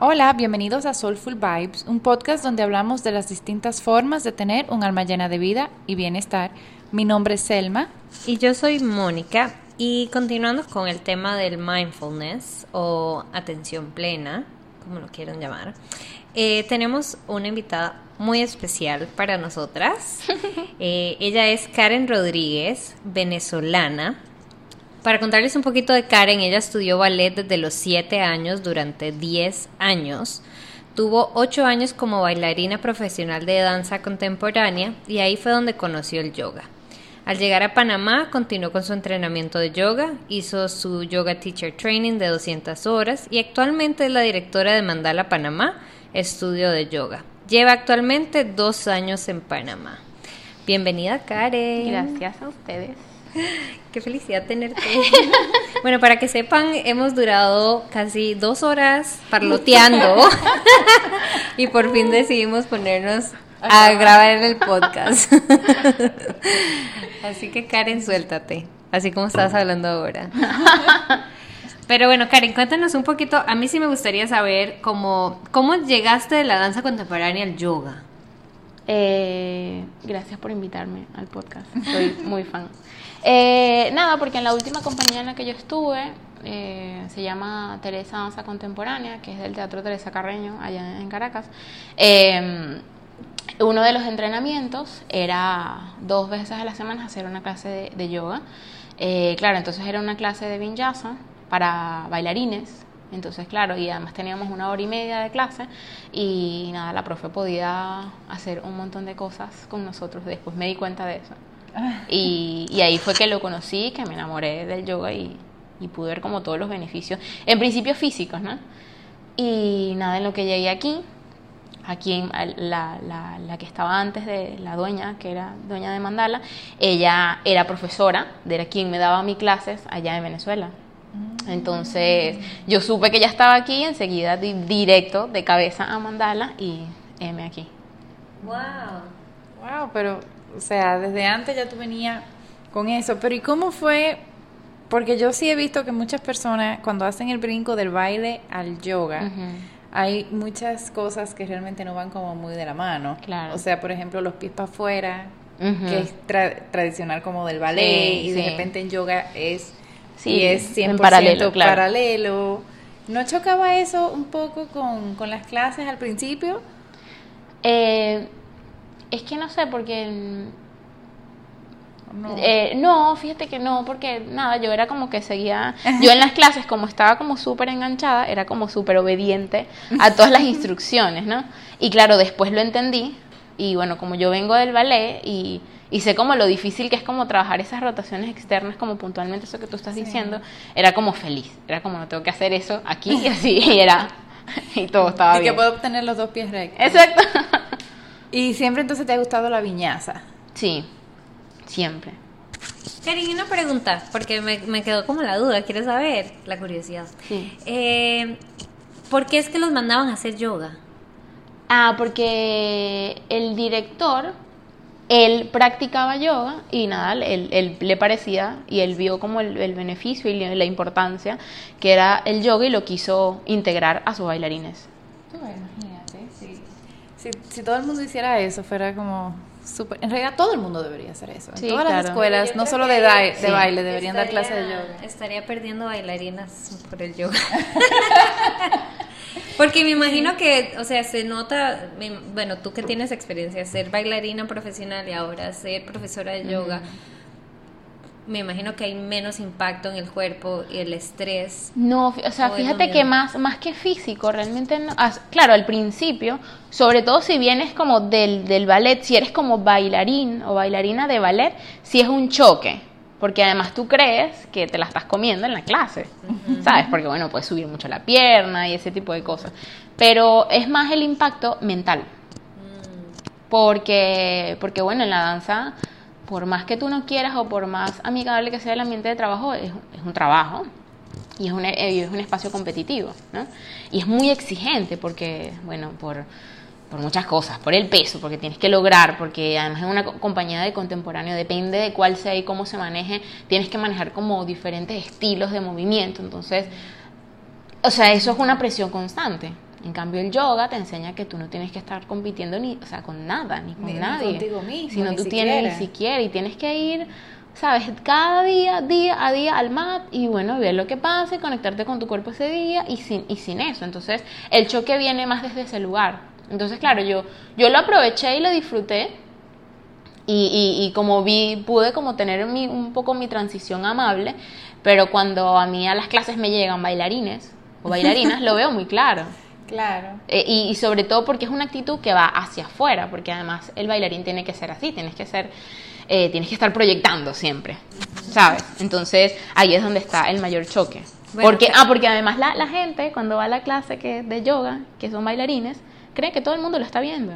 Hola, bienvenidos a Soulful Vibes, un podcast donde hablamos de las distintas formas de tener un alma llena de vida y bienestar. Mi nombre es Selma. Y yo soy Mónica. Y continuando con el tema del mindfulness o atención plena, como lo quieran llamar, eh, tenemos una invitada muy especial para nosotras. Eh, ella es Karen Rodríguez, venezolana. Para contarles un poquito de Karen, ella estudió ballet desde los 7 años durante 10 años. Tuvo 8 años como bailarina profesional de danza contemporánea y ahí fue donde conoció el yoga. Al llegar a Panamá, continuó con su entrenamiento de yoga, hizo su Yoga Teacher Training de 200 horas y actualmente es la directora de Mandala Panamá, estudio de yoga. Lleva actualmente dos años en Panamá. Bienvenida, Karen. Gracias a ustedes. Qué felicidad tenerte. bueno, para que sepan, hemos durado casi dos horas parloteando y por fin decidimos ponernos a grabar el podcast. Así que Karen, suéltate, así como estás hablando ahora. Pero bueno, Karen, cuéntanos un poquito. A mí sí me gustaría saber cómo, cómo llegaste de la danza contemporánea al yoga. Eh, gracias por invitarme al podcast. Soy muy fan. Eh, nada, porque en la última compañía en la que yo estuve eh, se llama Teresa Danza Contemporánea, que es del Teatro Teresa Carreño, allá en Caracas. uno de los entrenamientos era dos veces a la semana hacer una clase de, yoga. claro, entonces era una clase de vinyasa para bailarines. Entonces, claro, y además teníamos una hora y media de clase y nada, la profe podía hacer un montón de cosas con nosotros. Después me di cuenta de eso. Y, y ahí fue que lo conocí, que me enamoré del yoga y, y pude ver como todos los beneficios, en principio físicos, ¿no? Y nada, en lo que llegué aquí, aquí la, la, la, que estaba antes de la dueña, que era dueña de Mandala, ella era profesora, era quien me daba mis clases allá en Venezuela. Entonces yo supe que ya estaba aquí, enseguida di directo de cabeza a Mandala y M aquí. Wow. Wow, pero, o sea, desde antes ya tú venías con eso. Pero ¿y cómo fue? Porque yo sí he visto que muchas personas cuando hacen el brinco del baile al yoga, hay muchas cosas que realmente no van como muy de la mano. Claro. O sea, por ejemplo, los pies para afuera, que es tradicional como del ballet, y de repente en yoga es Sí, es 100% en paralelo, paralelo. ¿No chocaba eso un poco con, con las clases al principio? Eh, es que no sé, porque... No. Eh, no, fíjate que no, porque nada, yo era como que seguía, yo en las clases como estaba como súper enganchada, era como súper obediente a todas las instrucciones, ¿no? Y claro, después lo entendí y bueno, como yo vengo del ballet y y sé como lo difícil que es como trabajar esas rotaciones externas, como puntualmente eso que tú estás diciendo, era como feliz, era como no tengo que hacer eso aquí y así, y era, y todo estaba bien. Y que puedo obtener los dos pies rectos. Exacto. ¿Y siempre entonces te ha gustado la viñaza? Sí, siempre. Karin, una pregunta, porque me, me, quedó como la duda, quiero saber, la curiosidad. Sí. Eh, ¿Por qué es que los mandaban a hacer yoga? Ah, porque el director él practicaba yoga y nada, él, le parecía y él vio como el, beneficio y la importancia que era el yoga y lo quiso integrar a sus bailarines. imagínate, Si, si, todo el mundo hiciera eso, fuera como súper... En realidad todo el mundo debería hacer eso. En todas las escuelas, no solo de, de baile, deberían dar clases de yoga. Estaría perdiendo bailarinas por el yoga. Porque me imagino que, o sea, se nota, bueno, tú que tienes experiencia, ser bailarina profesional y ahora ser profesora de yoga, me imagino que hay menos impacto en el cuerpo y el estrés. No, o sea, fíjate que más, más que físico, realmente, no, claro, al principio, sobre todo si vienes como del, del ballet, si eres como bailarín o bailarina de ballet, si es un choque porque además tú crees que te la estás comiendo en la clase, ¿sabes? Porque bueno, puedes subir mucho la pierna y ese tipo de cosas, pero es más el impacto mental, porque, porque bueno, en la danza, por más que tú no quieras o por más amigable que sea el ambiente de trabajo, es, es un trabajo, y es un, es un espacio competitivo, ¿no? Y es muy exigente porque, bueno, por por muchas cosas, por el peso, porque tienes que lograr, porque además en una compañía de contemporáneo depende de cuál sea y cómo se maneje, tienes que manejar como diferentes estilos de movimiento, entonces, o sea, eso es una presión constante, En cambio, el yoga te enseña que tú no tienes que estar compitiendo ni, o sea, con nada, ni con nadie. contigo mismo, sino ni tú siquiera. tienes ni siquiera y tienes que ir, sabes, cada día, día a día al mat y bueno, ver lo que pasa y conectarte con tu cuerpo ese día y sin y sin eso. Entonces, el choque viene más desde ese lugar. Entonces, claro, yo yo lo aproveché y lo disfruté. Y, y, y como vi, pude como tener mi, un poco mi transición amable, pero cuando a mí a las clases me llegan bailarines o bailarinas, lo veo muy claro. Claro. Eh, y, y sobre todo porque es una actitud que va hacia afuera, porque además el bailarín tiene que ser así, tienes que ser, eh, tienes que estar proyectando siempre, ¿sabes? Entonces ahí es donde está el mayor choque. Bueno, porque, ah, porque además la, la gente cuando va a la clase que, de yoga, que son bailarines, cree que todo el mundo lo está viendo.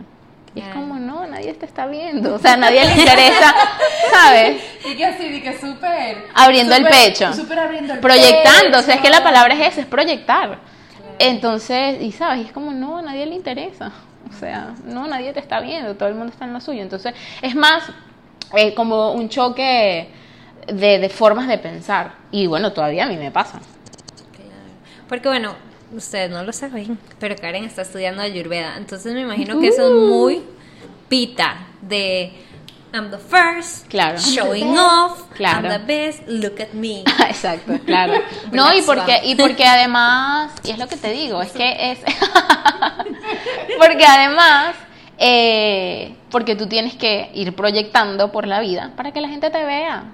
Y es como, no, nadie te está viendo. O sea, a nadie le interesa, ¿sabes? Y que así, y que súper. Abriendo el súper- pecho. Súper abriendo el proyectando, o sea, es que la pecho. palabra es esa, es proyectar. Entonces, y sabes, es como, no, a nadie le interesa. O sea, no, nadie te está viendo, todo el mundo está en lo suyo. Entonces, es más eh, como un choque de, de formas de pensar. Y bueno, todavía a mí me pasa. Porque bueno, ustedes no lo saben, pero Karen está estudiando Ayurveda, entonces me imagino que eso es muy pita de I'm the first, Claro. showing off, Claro. I'm the best, look at me. Exacto, claro. No, y porque, y porque además, y es lo que te digo, es que es. porque además, eh, porque tú tienes que ir proyectando por la vida para que la gente te vea.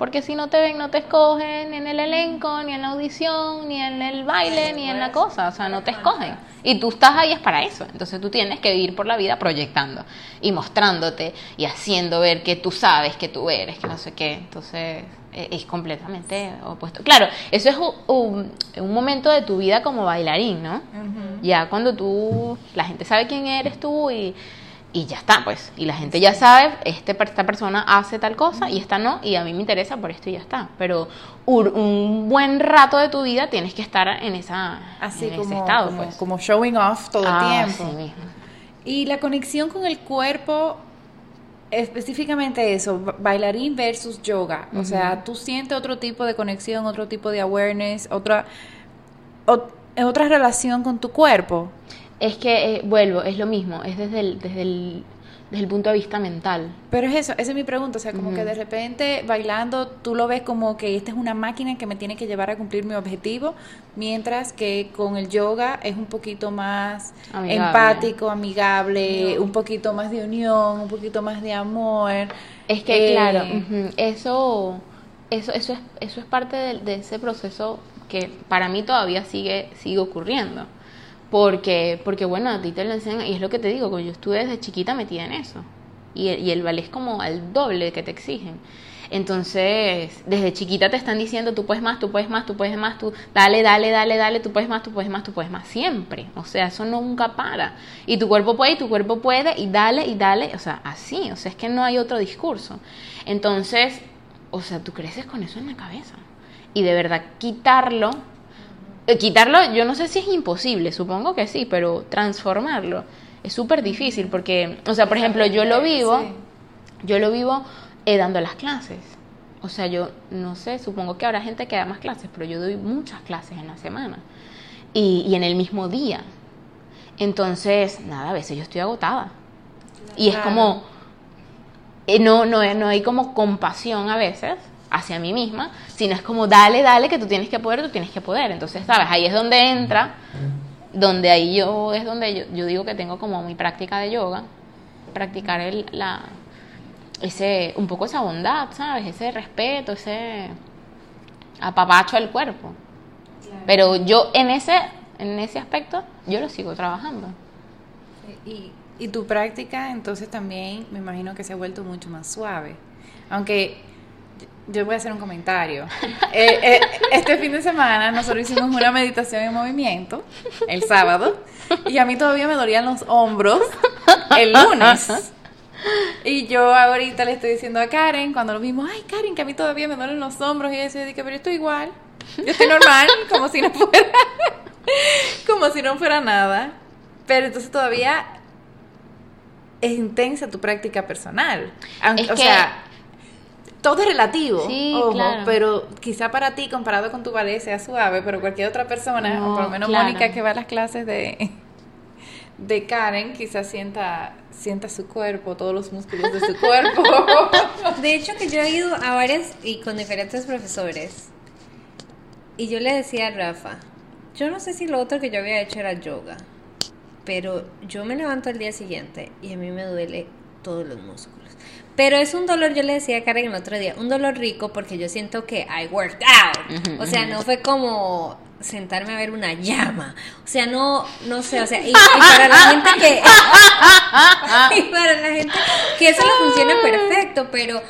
Porque si no te ven, no te escogen ni en el elenco, ni en la audición, ni en el baile, ni en la cosa. O sea, no te escogen. Y tú estás ahí es para eso. Entonces tú tienes que ir por la vida proyectando y mostrándote y haciendo ver que tú sabes que tú eres, que no sé qué. Entonces eh, es completamente opuesto. Claro, eso es un, un- un momento de tu vida como bailarín, ¿no? Ya cuando tú, la gente sabe quién eres tú y, y ya está, pues. Y la gente ya sabe, este, esta persona hace tal cosa y esta no, y a mí me interesa por esto y ya está. Pero un, buen rato de tu vida tienes que estar en, esa, Así en ese estado, como, pues. como showing off todo Ah, el tiempo. sí mismo. Y la conexión con el cuerpo, específicamente eso, ba- bailarín versus yoga. O sea, tú sientes otro tipo de conexión, otro tipo de awareness, otra, ot- otra relación con tu cuerpo. Es que, eh, vuelvo, es lo mismo, es desde el, desde el, desde el punto de vista mental. Pero es eso, esa es mi pregunta. O sea, como que de repente bailando tú lo ves como que esta es una máquina que me tiene que llevar a cumplir mi objetivo, mientras que con el yoga es un poquito más Amigable. empático, amigable, un poquito más de unión, un poquito más de amor. Es que, Eh, claro, ujú, eso, eso, eso, es, eso es parte de, de ese proceso que para mí todavía sigue, sigue ocurriendo. Porque, porque, bueno, a ti te lo enseñan, y es lo que te digo, que yo estuve desde chiquita metida en eso. Y, el- ballet es como al doble que te exigen. Entonces, desde chiquita te están diciendo, tú puedes más, tú puedes más, tú puedes más, tú dale, dale, dale, dale, tú puedes más, tú puedes más, tú puedes más, siempre. O sea, eso nunca para. Y tu cuerpo puede, y tu cuerpo puede, y dale, y dale, o sea, así, o sea, es que no hay otro discurso. Entonces, o sea, tú creces con eso en la cabeza. Y de verdad, quitarlo, quitarlo, yo no sé si es imposible, supongo que sí, pero transformarlo es súper difícil porque, o sea, por ejemplo, yo lo vivo, yo lo vivo eh, dando las clases. O sea, yo no sé, supongo que habrá gente que da más clases, pero yo doy muchas clases en la semana y, y en el mismo día. Entonces, nada, a veces yo estoy agotada. Y es como, eh, no, no, no hay como compasión a veces hacia mí misma, sino es como dale, dale, que tú tienes que poder, tú tienes que poder. Entonces, ¿sabes? Ahí es donde entra, donde ahí yo, es donde yo, yo digo que tengo como mi práctica de yoga, practicar el, la, ese, un poco esa bondad, ¿sabes? Ese respeto, ese apapacho al cuerpo. Pero yo en ese, en ese aspecto, yo lo sigo trabajando. Y, y tu práctica entonces también me imagino que se ha vuelto mucho más suave. Aunque yo voy a hacer un comentario. Eh, eh, este fin de semana nosotros hicimos una meditación en movimiento el sábado y a mí todavía me dolían los hombros el lunes. Y yo ahorita le estoy diciendo a Karen, cuando lo vimos, ay Karen, que a mí todavía me duelen los hombros y yo dije, pero yo estoy igual, yo estoy normal, como si no fuera, como si no fuera nada. Pero entonces todavía es intensa tu práctica personal. Aunque, Es o sea, todo es relativo, sí, claro. pero quizá para ti, comparado con tu ballet, sea suave, pero cualquier otra persona, o por lo menos Mónica que va a las clases de, de Karen, quizás sienta, sienta su cuerpo, todos los músculos de su cuerpo. De hecho, que yo he ido a varias y con diferentes profesores, y yo le decía a Rafa, yo no sé si lo otro que yo había hecho era yoga, pero yo me levanto el día siguiente y a mí me duele todos los músculos. Pero es un dolor, yo le decía a Karen el otro día, un dolor rico porque yo siento que I worked out. o sea, no fue como sentarme a ver una llama. O sea, no, no sé, o sea, y, para la gente que... y para la gente que eso le funciona perfecto, pero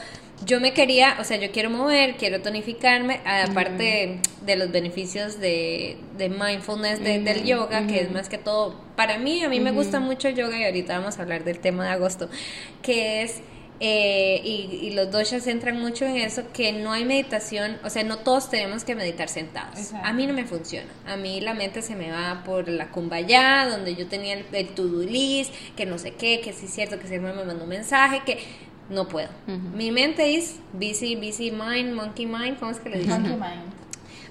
yo me quería, o sea, yo quiero mover, quiero tonificarme, aparte de los beneficios de, de mindfulness del yoga, que es más que todo, para mí, a mí me gusta mucho el yoga y ahorita vamos a hablar del tema de agosto, que es eh, y, los dos ya centran mucho en eso, que no hay meditación, o sea, no todos tenemos que meditar sentados. A mí no me funciona. A mí la mente se me va por la cumbaya, donde yo tenía el, to-do list, que no sé qué, que sí es cierto, que se me mandó un mensaje, que no puedo. Mi mente es busy, busy mind, monkey mind, ¿cómo es que le dicen? Monkey mind.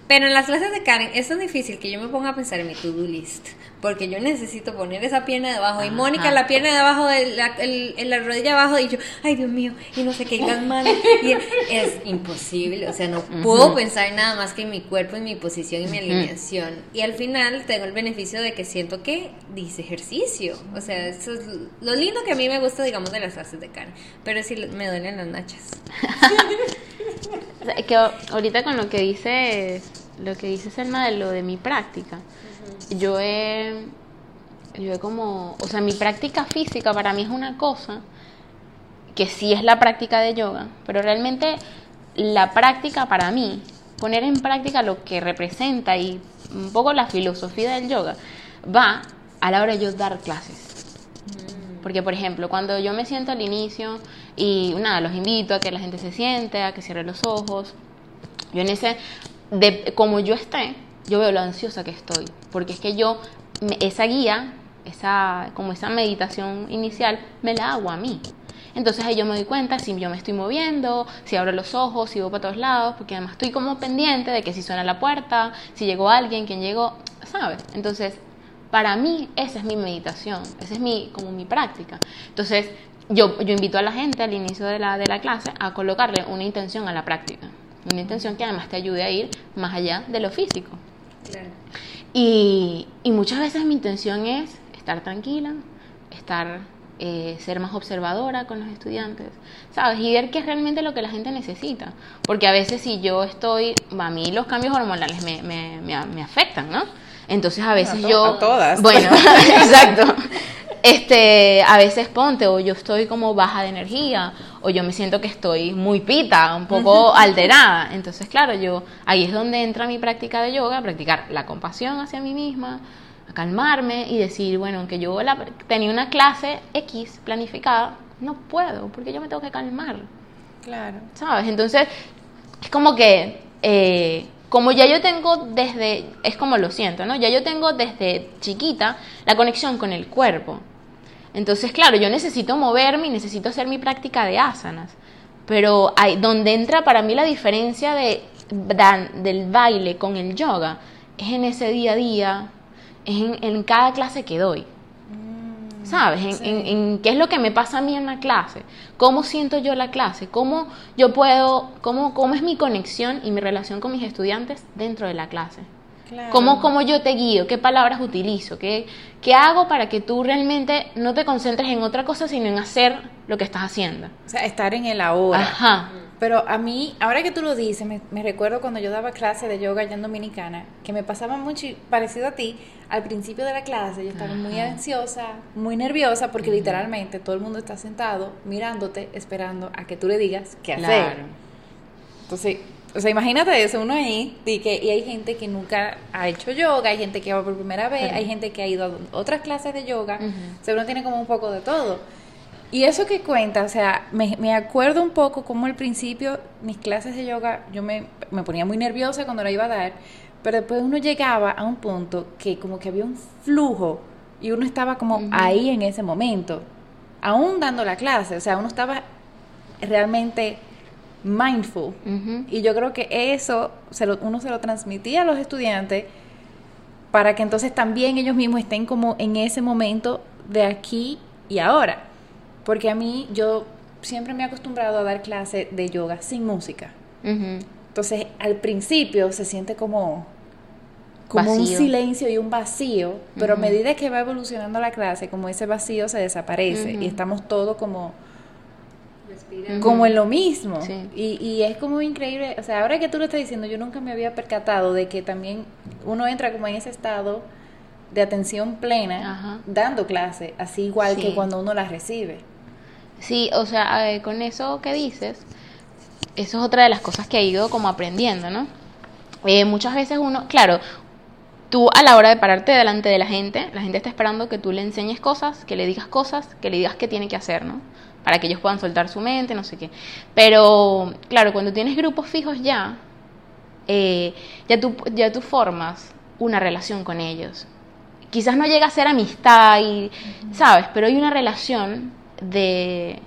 Pero en las clases de Karen es tan difícil que yo me ponga a pensar en mi to-do list. Porque yo necesito poner esa pierna de abajo. Y Mónica, la pierna de abajo, de la, en la rodilla abajo. Y yo, ay Dios mío, y no sé qué, las manos. Y es imposible. O sea, no puedo pensar nada más que en mi cuerpo, en mi posición y mi alineación. Y al final tengo el beneficio de que siento que dice ejercicio. O sea, eso es lo lindo que a mí me gusta, digamos, de las clases de Karen. Pero sí me duelen las nachas. que ahorita con lo que dice lo que dice Selma de lo de mi práctica, yo he yo he como, o sea, mi práctica física para mí es una cosa que sí es la práctica de yoga, pero realmente la práctica para mí, poner en práctica lo que representa y un poco la filosofía del yoga, va a la hora de yo dar clases. Mm. Porque, por ejemplo, cuando yo me siento al inicio y nada, los invito a que la gente se siente, a que cierre los ojos. Yo en ese, de como yo esté, yo veo lo ansiosa que estoy. Porque es que yo, esa guía, esa, como esa meditación inicial, me la hago a mí. Entonces ahí yo me doy cuenta si yo me estoy moviendo, si abro los ojos, si voy para todos lados, porque además estoy como pendiente de que si suena la puerta, si llegó alguien, quién llegó, ¿sabes? Entonces, para mí esa es mi meditación, esa es mi, como mi práctica. Entonces, yo, yo invito a la gente al inicio de la, de la clase a colocarle una intención a la práctica. Una intención que además te ayude a ir más allá de lo físico. Y, y muchas veces mi intención es estar tranquila, estar eh, ser más observadora con los estudiantes, ¿sabes? Y ver qué es realmente lo que la gente necesita. Porque a veces si yo estoy, a mí los cambios hormonales me, me, me, afectan, ¿no? Entonces a veces yo... A todas. Bueno, exacto este, a veces ponte, o yo estoy como baja de energía, o yo me siento que estoy muy pita, un poco alterada. Entonces, claro, yo ahí es donde entra mi práctica de yoga, practicar la compasión hacia mí misma, a calmarme y decir, bueno, aunque yo tenía una clase X planificada, no puedo, porque yo me tengo que calmar. Claro. ¿Sabes? Entonces, es como que eh, como ya yo tengo desde, es como lo siento, ¿no? Ya yo tengo desde chiquita la conexión con el cuerpo. Entonces, claro, yo necesito moverme y necesito hacer mi práctica de asanas. Pero hay, donde entra para mí la diferencia de, del baile con el yoga es en ese día a día, es en, en cada clase que doy. ¿sabes? En, qué es lo que me pasa a mí en la clase, cómo siento yo la clase, cómo yo puedo, cómo, cómo es mi conexión y mi relación con mis estudiantes dentro de la clase. Cómo, cómo, yo te guío, qué palabras utilizo, ¿Qué, qué hago para que tú realmente no te concentres en otra cosa, sino en hacer lo que estás haciendo. O sea, estar en el ahora. Ajá. Pero a mí, ahora que tú lo dices, me, recuerdo cuando yo daba clase de yoga allá en Dominicana, que me pasaba mucho parecido a ti, al principio de la clase yo estaba muy ansiosa, muy nerviosa, porque literalmente todo el mundo está sentado mirándote, esperando a que tú le digas qué hacer. Entonces, o sea, imagínate eso, uno ahí, y, que, y hay gente que nunca ha hecho yoga, hay gente que va por primera vez, hay gente que ha ido a otras clases de yoga, o sea, uno tiene como un poco de todo. Y eso que cuenta, o sea, me, me, acuerdo un poco como al principio mis clases de yoga, yo me, me, ponía muy nerviosa cuando la iba a dar, pero después uno llegaba a un punto que como que había un flujo y uno estaba como ahí en ese momento, aún dando la clase, o sea, uno estaba realmente mindful. Y yo creo que eso se lo, uno se lo transmitía a los estudiantes para que entonces también ellos mismos estén como en ese momento de aquí y ahora. Porque a mí yo siempre me he acostumbrado a dar clase de yoga sin música. Entonces al principio se siente como, como un silencio y un vacío, pero a medida que va evolucionando la clase, como ese vacío se desaparece y estamos todos como como en lo mismo. Y, y, es como increíble, o sea, ahora que tú lo estás diciendo, yo nunca me había percatado de que también uno entra como en ese estado de atención plena dando clase, así igual que cuando uno la recibe. Sí, o sea, con eso que dices, eso es otra de las cosas que he ido como aprendiendo, ¿no? Eh, muchas veces uno, claro, tú a la hora de pararte delante de la gente, la gente está esperando que tú le enseñes cosas, que le digas cosas, que le digas qué tiene que hacer, ¿no? Para que ellos puedan soltar su mente, no sé qué. Pero, claro, cuando tienes grupos fijos ya, eh, ya, tú, ya tú formas una relación con ellos. Quizás no llega a ser amistad, y, ¿sabes? Pero hay una relación de,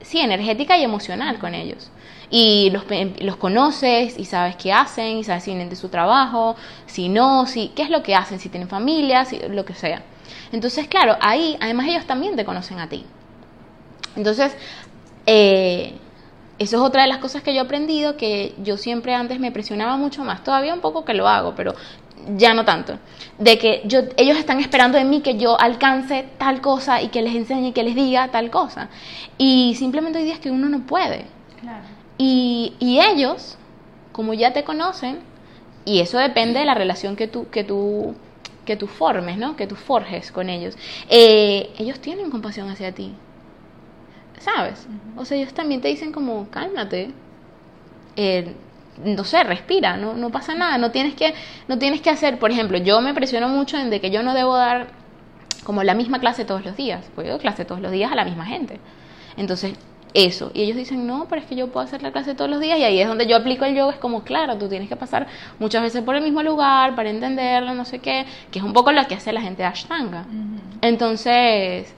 sí, energética y emocional con ellos. Y los, los, conoces y sabes qué hacen, y sabes si vienen de su trabajo, si no, si, qué es lo que hacen, si tienen familia, si, lo que sea. Entonces, claro, ahí además ellos también te conocen a ti. Entonces, eh, eso es otra de las cosas que yo he aprendido, que yo siempre antes me presionaba mucho más, todavía un poco que lo hago, pero ya no tanto, de que yo, ellos están esperando de mí que yo alcance tal cosa y que les enseñe y que les diga tal cosa. Y simplemente hay días que uno no puede. Y, y ellos, como ya te conocen, y eso depende de la relación que tú, que tú, que tú formes, ¿no? Que tú forjes con ellos. Eh, ellos tienen compasión hacia ti. ¿Sabes? O sea, ellos también te dicen como, cálmate. Eh, no sé, respira, no, no pasa nada, no tienes, que, no tienes que hacer, por ejemplo, yo me presiono mucho en de que yo no debo dar como la misma clase todos los días, porque yo doy clase todos los días a la misma gente. Entonces, eso. Y ellos dicen, no, pero es que yo puedo hacer la clase todos los días y ahí es donde yo aplico el yoga. Es como, claro, tú tienes que pasar muchas veces por el mismo lugar para entenderlo, no sé qué, que es un poco lo que hace la gente de Ashtanga. Entonces,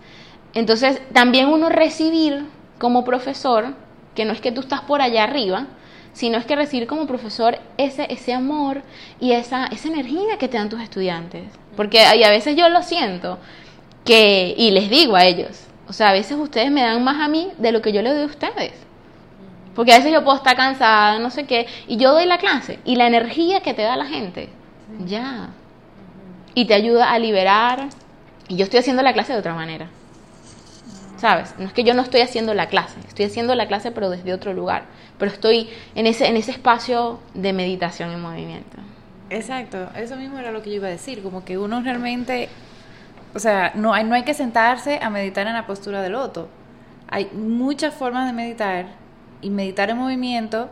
entonces, también uno recibir como profesor, que no es que tú estás por allá arriba, sino es que recibir como profesor ese, ese amor y esa, esa energía que te dan tus estudiantes. Porque y a veces yo lo siento, que, y les digo a ellos, o sea, a veces ustedes me dan más a mí de lo que yo le doy a ustedes. Porque a veces yo puedo estar cansada, no sé qué, y yo doy la clase, y la energía que te da la gente, ya. Y te ayuda a liberar, y yo estoy haciendo la clase de otra manera. ¿Sabes? No es que yo no estoy haciendo la clase, estoy haciendo la clase pero desde otro lugar, pero estoy en ese, en ese espacio de meditación y movimiento. Exacto, eso mismo era lo que yo iba a decir, como que uno realmente, o sea, no hay, no hay que sentarse a meditar en la postura del loto. Hay muchas formas de meditar y meditar en movimiento,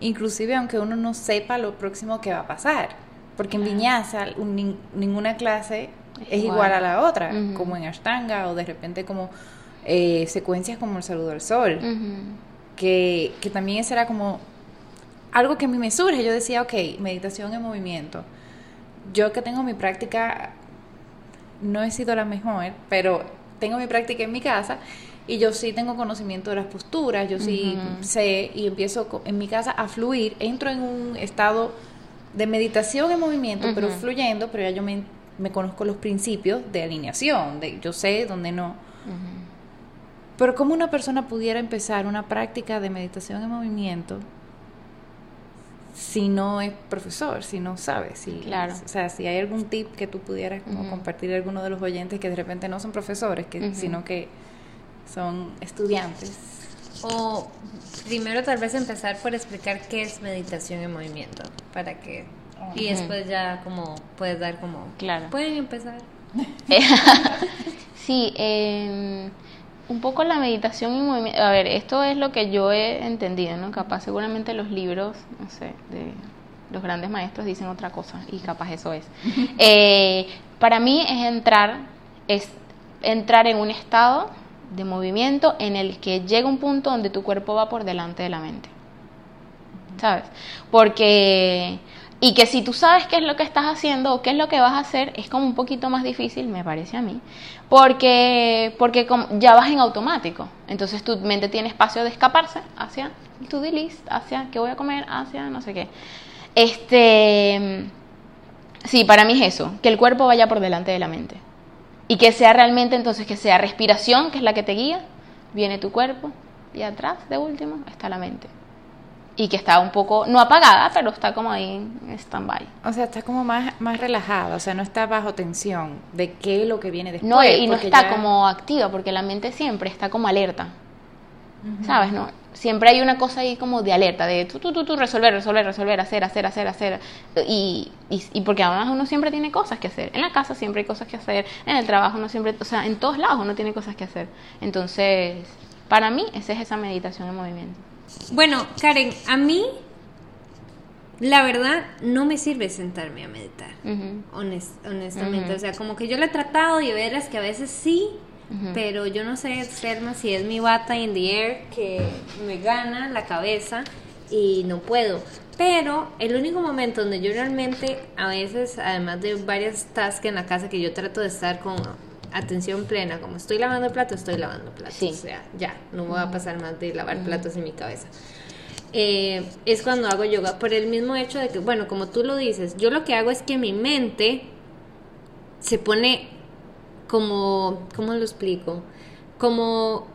inclusive aunque uno no sepa lo próximo que va a pasar, porque en viñaza ninguna clase es igual, a la otra, como en Ashtanga o de repente como eh, secuencias como el saludo al sol, que, que también ese era como algo que a mí me surge. Yo decía, ok, meditación en movimiento. Yo que tengo mi práctica, no he sido la mejor, pero tengo mi práctica en mi casa y yo sí tengo conocimiento de las posturas, yo sí sé y empiezo en mi casa a fluir, entro en un estado de meditación en movimiento, pero fluyendo, pero ya yo me, me, conozco los principios de alineación, de yo sé dónde no. Pero ¿cómo una persona pudiera empezar una práctica de meditación en movimiento si no es profesor, si no sabe? Si, claro. O sea, si hay algún tip que tú pudieras como compartir a alguno de los oyentes que de repente no son profesores, que, sino que son estudiantes. O primero tal vez empezar por explicar qué es meditación en movimiento, para que... Y después ya como puedes dar como... Claro. Pueden empezar. sí, eh, un poco la meditación y movimiento. A ver, esto es lo que yo he entendido, ¿no? Capaz seguramente los libros, no sé, de los grandes maestros dicen otra cosa y capaz eso es. Eh, para mí es entrar, es entrar en un estado de movimiento en el que llega un punto donde tu cuerpo va por delante de la mente. ¿Sabes? Porque y que si tú sabes qué es lo que estás haciendo o qué es lo que vas a hacer, es como un poquito más difícil, me parece a mí, porque, porque ya vas en automático. Entonces tu mente tiene espacio de escaparse hacia to-do list hacia qué voy a comer, hacia no sé qué. Este, sí, para mí es eso, que el cuerpo vaya por delante de la mente. Y que sea realmente entonces que sea respiración, que es la que te guía, viene tu cuerpo y atrás, de último, está la mente. Y que está un poco, no apagada, pero está como ahí en stand-by. O sea, está como más, más relajada, o sea, no está bajo tensión de qué es lo que viene después. No, y no está como activa, porque la mente siempre está como alerta. ¿Sabes? No? Siempre hay una cosa ahí como de alerta, de tú, tú, tú, tú, resolver, resolver, resolver, hacer, hacer, hacer, hacer. Y, y, y, porque además uno siempre tiene cosas que hacer. En la casa siempre hay cosas que hacer, en el trabajo uno siempre, o sea, en todos lados uno tiene cosas que hacer. Entonces, para mí, esa es esa meditación en movimiento. Bueno, Karen, a mí, la verdad, no me sirve sentarme a meditar, honestamente. O sea, como que yo lo he tratado y verás que a veces sí, pero yo no sé, Selma, si es mi bata in the air que me gana la cabeza y no puedo. Pero el único momento donde yo realmente, a veces, además de varias tasks en la casa que yo trato de estar con atención plena, como estoy lavando platos, estoy lavando platos. O sea, ya, no me voy a pasar más de lavar platos en mi cabeza. Eh, es cuando hago yoga, por el mismo hecho de que, bueno, como tú lo dices, yo lo que hago es que mi mente se pone como, ¿cómo lo explico? Como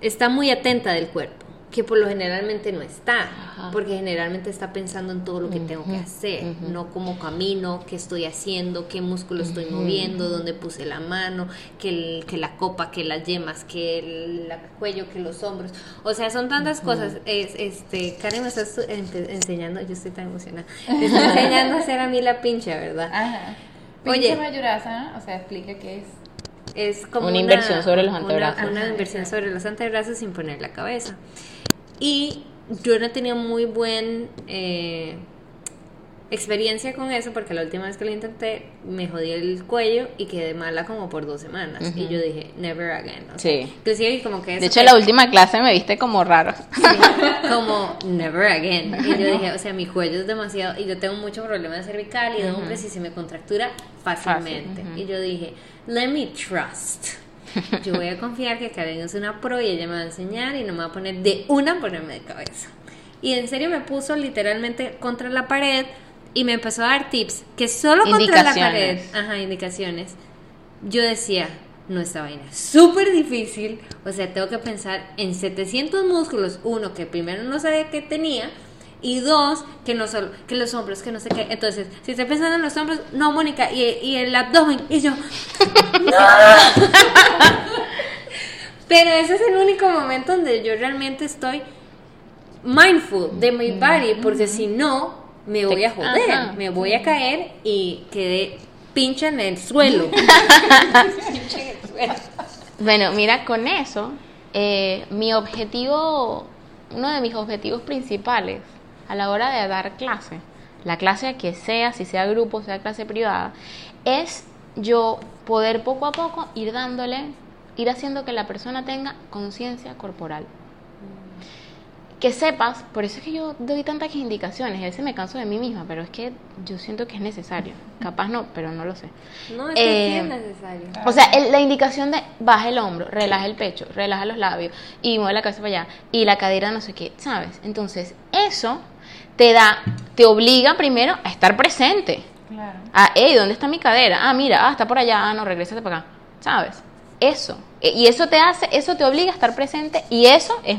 está muy atenta del cuerpo que por lo generalmente no está, porque generalmente está pensando en todo lo que tengo que hacer, no como camino, qué estoy haciendo, qué músculo estoy moviendo, dónde puse la mano, que, el, que la copa, que las yemas, que el, cuello, que los hombros, o sea, son tantas cosas. Es, este, Karen me está enseñando, yo estoy tan emocionada, me está enseñando a hacer a mí la pincha, ¿verdad? Ajá. Oye, mayurasa, o sea, explica qué es es como una, inversión sobre los antebrazos. Una, una, inversión sobre los antebrazos sin poner la cabeza. Y yo no tenido muy buen eh, experiencia con eso porque la última vez que lo intenté me jodí el cuello y quedé mala como por dos semanas. Y yo dije, never again. sí. como que de hecho, la última clase me viste como raro. como never again. Y yo dije, o sea, mi cuello es demasiado. Y yo tengo mucho problema de cervical y de hombres y se me contractura fácilmente. Y yo dije, let me trust. Yo voy a confiar que Karen es una pro y ella me va a enseñar y no me va a poner de una ponerme de cabeza. Y en serio me puso literalmente contra la pared y me empezó a dar tips que solo contra la pared, ajá, indicaciones. Yo decía, no esta vaina es súper difícil, o sea, tengo que pensar en 700 músculos, uno que primero no sabía que tenía y dos, que no solo, que los hombros, que no sé qué. Entonces, si estoy pensando en los hombros, no, Mónica, y, y el abdomen, y yo, ¡No! Pero ese es el único momento donde yo realmente estoy mindful de mi body, porque si no, me voy a joder, me voy a caer y quedé pincha en el suelo. bueno, mira, con eso, eh, mi objetivo, uno de mis objetivos principales a la hora de dar clase, la clase que sea, si sea grupo, sea clase privada, es yo poder poco a poco ir dándole, ir haciendo que la persona tenga conciencia corporal. Que sepas, por eso es que yo doy tantas indicaciones, a veces me canso de mí misma, pero es que yo siento que es necesario. Capaz no, pero no lo sé. No, es que es eh, necesario. O sea, la indicación de baja el hombro, relaja el pecho, relaja los labios y mueve la cabeza para allá y la cadera no sé qué, ¿sabes? Entonces, eso te da, te obliga primero a estar presente. Claro. Ah, hey, ¿dónde está mi cadera? Ah, mira, ah, está por allá, ah, no, regrésate para acá. ¿Sabes? Eso. E, y eso te hace, eso te obliga a estar presente y eso es,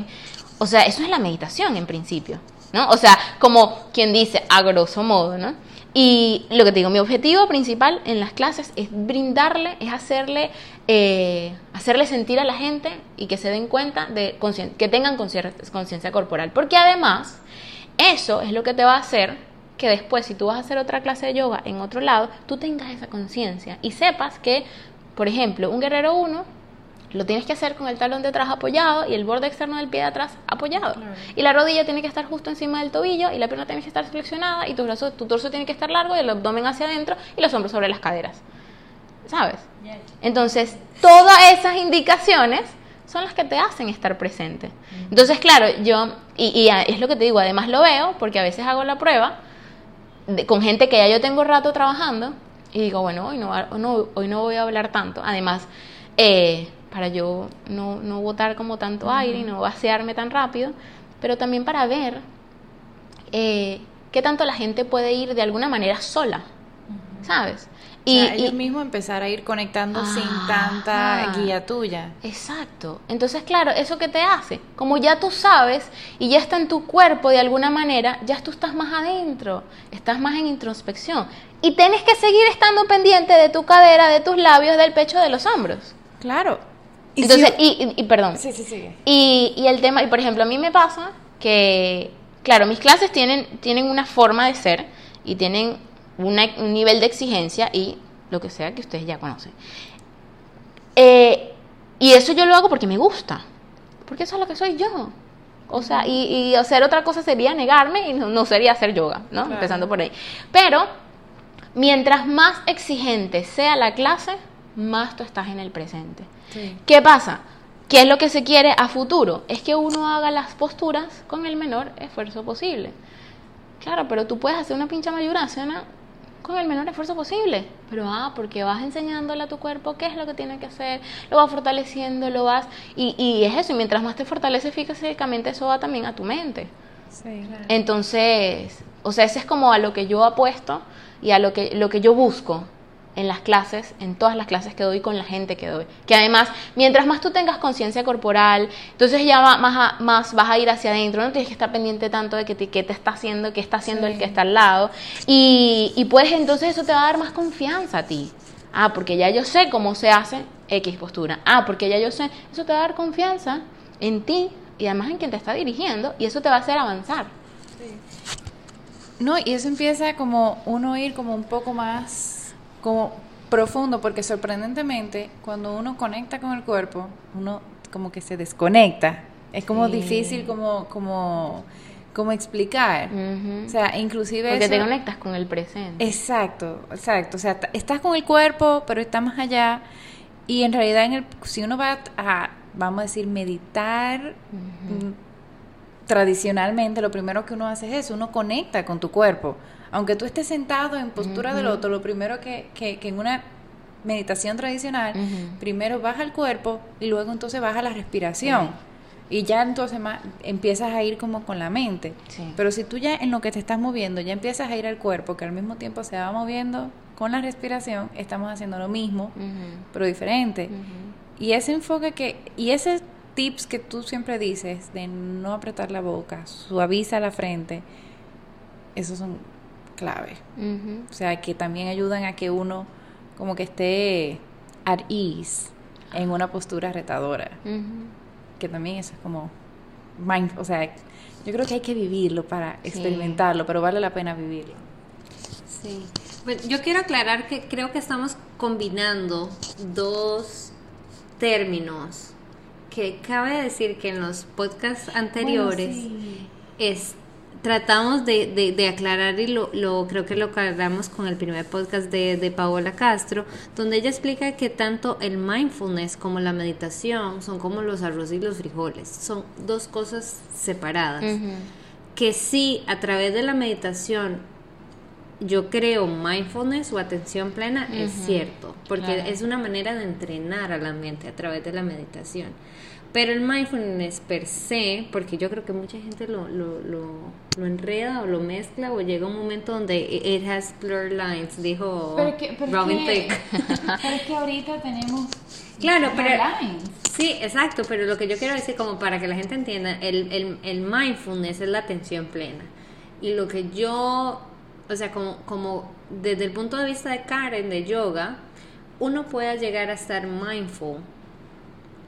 o sea, eso es la meditación en principio, ¿no? O sea, como quien dice, a grosso modo, ¿no? Y lo que te digo, mi objetivo principal en las clases es brindarle, es hacerle, eh, hacerle sentir a la gente y que se den cuenta de que tengan conciencia corporal. Porque además, eso es lo que te va a hacer que después, si tú vas a hacer otra clase de yoga en otro lado, tú tengas esa conciencia y sepas que, por ejemplo, un guerrero 1 lo tienes que hacer con el talón de atrás apoyado y el borde externo del pie de atrás apoyado. Y la rodilla tiene que estar justo encima del tobillo y la pierna tiene que estar flexionada y tu, brazo, tu torso tiene que estar largo y el abdomen hacia adentro y los hombros sobre las caderas. ¿Sabes? Entonces, todas esas indicaciones son las que te hacen estar presente. Entonces, claro, yo, y, es lo que te digo, además lo veo porque a veces hago la prueba con gente que ya yo tengo rato trabajando y digo, bueno, hoy no, hoy no voy a hablar tanto. Además, eh, para yo no, no botar como tanto aire y no vaciarme tan rápido, pero también para ver eh, qué tanto la gente puede ir de alguna manera sola, ¿sabes? Y, ellos mismos empezar a ir conectando sin tanta guía tuya. Exacto. Entonces, claro, ¿eso que te hace? Como ya tú sabes y ya está en tu cuerpo de alguna manera, ya tú estás más adentro, estás más en introspección. Y tienes que seguir estando pendiente de tu cadera, de tus labios, del pecho, de los hombros. Claro. ¿Y Entonces, y, perdón. Sí, sí, sí. Y, y el tema, y por ejemplo, a mí me pasa que, claro, mis clases tienen, tienen una forma de ser y tienen un nivel de exigencia y lo que sea que ustedes ya conocen. Eh, y eso yo lo hago porque me gusta, porque eso es lo que soy yo. O sea, y, hacer otra cosa sería negarme y no, sería hacer yoga, ¿no? Empezando por ahí. Pero, mientras más exigente sea la clase, más tú estás en el presente. ¿Qué pasa? ¿Qué es lo que se quiere a futuro? Es que uno haga las posturas con el menor esfuerzo posible. Claro, pero tú puedes hacer una pincha mayurasana con el menor esfuerzo posible. Pero, ah, porque vas enseñándole a tu cuerpo qué es lo que tiene que hacer, lo vas fortaleciendo, lo vas... Y, y es eso, y mientras más te fortaleces físicamente, eso va también a tu mente. Sí, claro. Entonces, o sea, ese es como a lo que yo apuesto y a lo que, lo que yo busco en las clases, en todas las clases que doy con la gente que doy. Que además, mientras más tú tengas conciencia corporal, entonces ya más, más vas a ir hacia adentro, no tienes que estar pendiente tanto de que te, qué te está haciendo, qué está haciendo el que está al lado. Y, y pues entonces eso te va a dar más confianza a ti. Ah, porque ya yo sé cómo se hace X postura. Ah, porque ya yo sé, eso te va a dar confianza en ti y además en quien te está dirigiendo y eso te va a hacer avanzar. No, y eso empieza como uno ir como un poco más como profundo, porque sorprendentemente cuando uno conecta con el cuerpo, uno como que se desconecta. Es como difícil como, como, como explicar. O sea, inclusive... Porque te conectas con el presente. Exacto, exacto. O sea, estás con el cuerpo, pero está más allá. Y en realidad, en el, si uno va a, vamos a decir, meditar, tradicionalmente lo primero que uno hace es eso, uno conecta con tu cuerpo. Aunque tú estés sentado en postura del otro, lo primero que, que, en una meditación tradicional, primero baja el cuerpo y luego entonces baja la respiración. Y ya entonces más, empiezas a ir como con la mente. Pero si tú ya en lo que te estás moviendo ya empiezas a ir al cuerpo, que al mismo tiempo se va moviendo con la respiración, estamos haciendo lo mismo, pero diferente. Y ese enfoque que, y ese tips que tú siempre dices de no apretar la boca, suaviza la frente, esos son clave. O sea, que también ayudan a que uno como que esté at ease en una postura retadora. Que también eso es como mind, o sea, yo creo que hay que vivirlo para experimentarlo, pero vale la pena vivirlo. Sí. yo quiero aclarar que creo que estamos combinando dos términos que cabe decir que en los podcasts anteriores es tratamos de, de, aclarar y lo, lo, creo que lo aclaramos con el primer podcast de, de Paola Castro, donde ella explica que tanto el mindfulness como la meditación son como los arroz y los frijoles, son dos cosas separadas. Que sí, a través de la meditación yo creo mindfulness o atención plena, es cierto, porque es una manera de entrenar a la mente a través de la meditación. Pero el mindfulness per se, porque yo creo que mucha gente lo, lo, lo, enreda o lo mezcla o llega un momento donde it has blurred lines, dijo Robin Thicke. Pero es que ahorita tenemos claro, pero, lines. Sí, exacto, pero lo que yo quiero decir como para que la gente entienda, el, el, el mindfulness es la atención plena. Y lo que yo, o sea, como, como desde el punto de vista de Karen, de yoga, uno puede llegar a estar mindful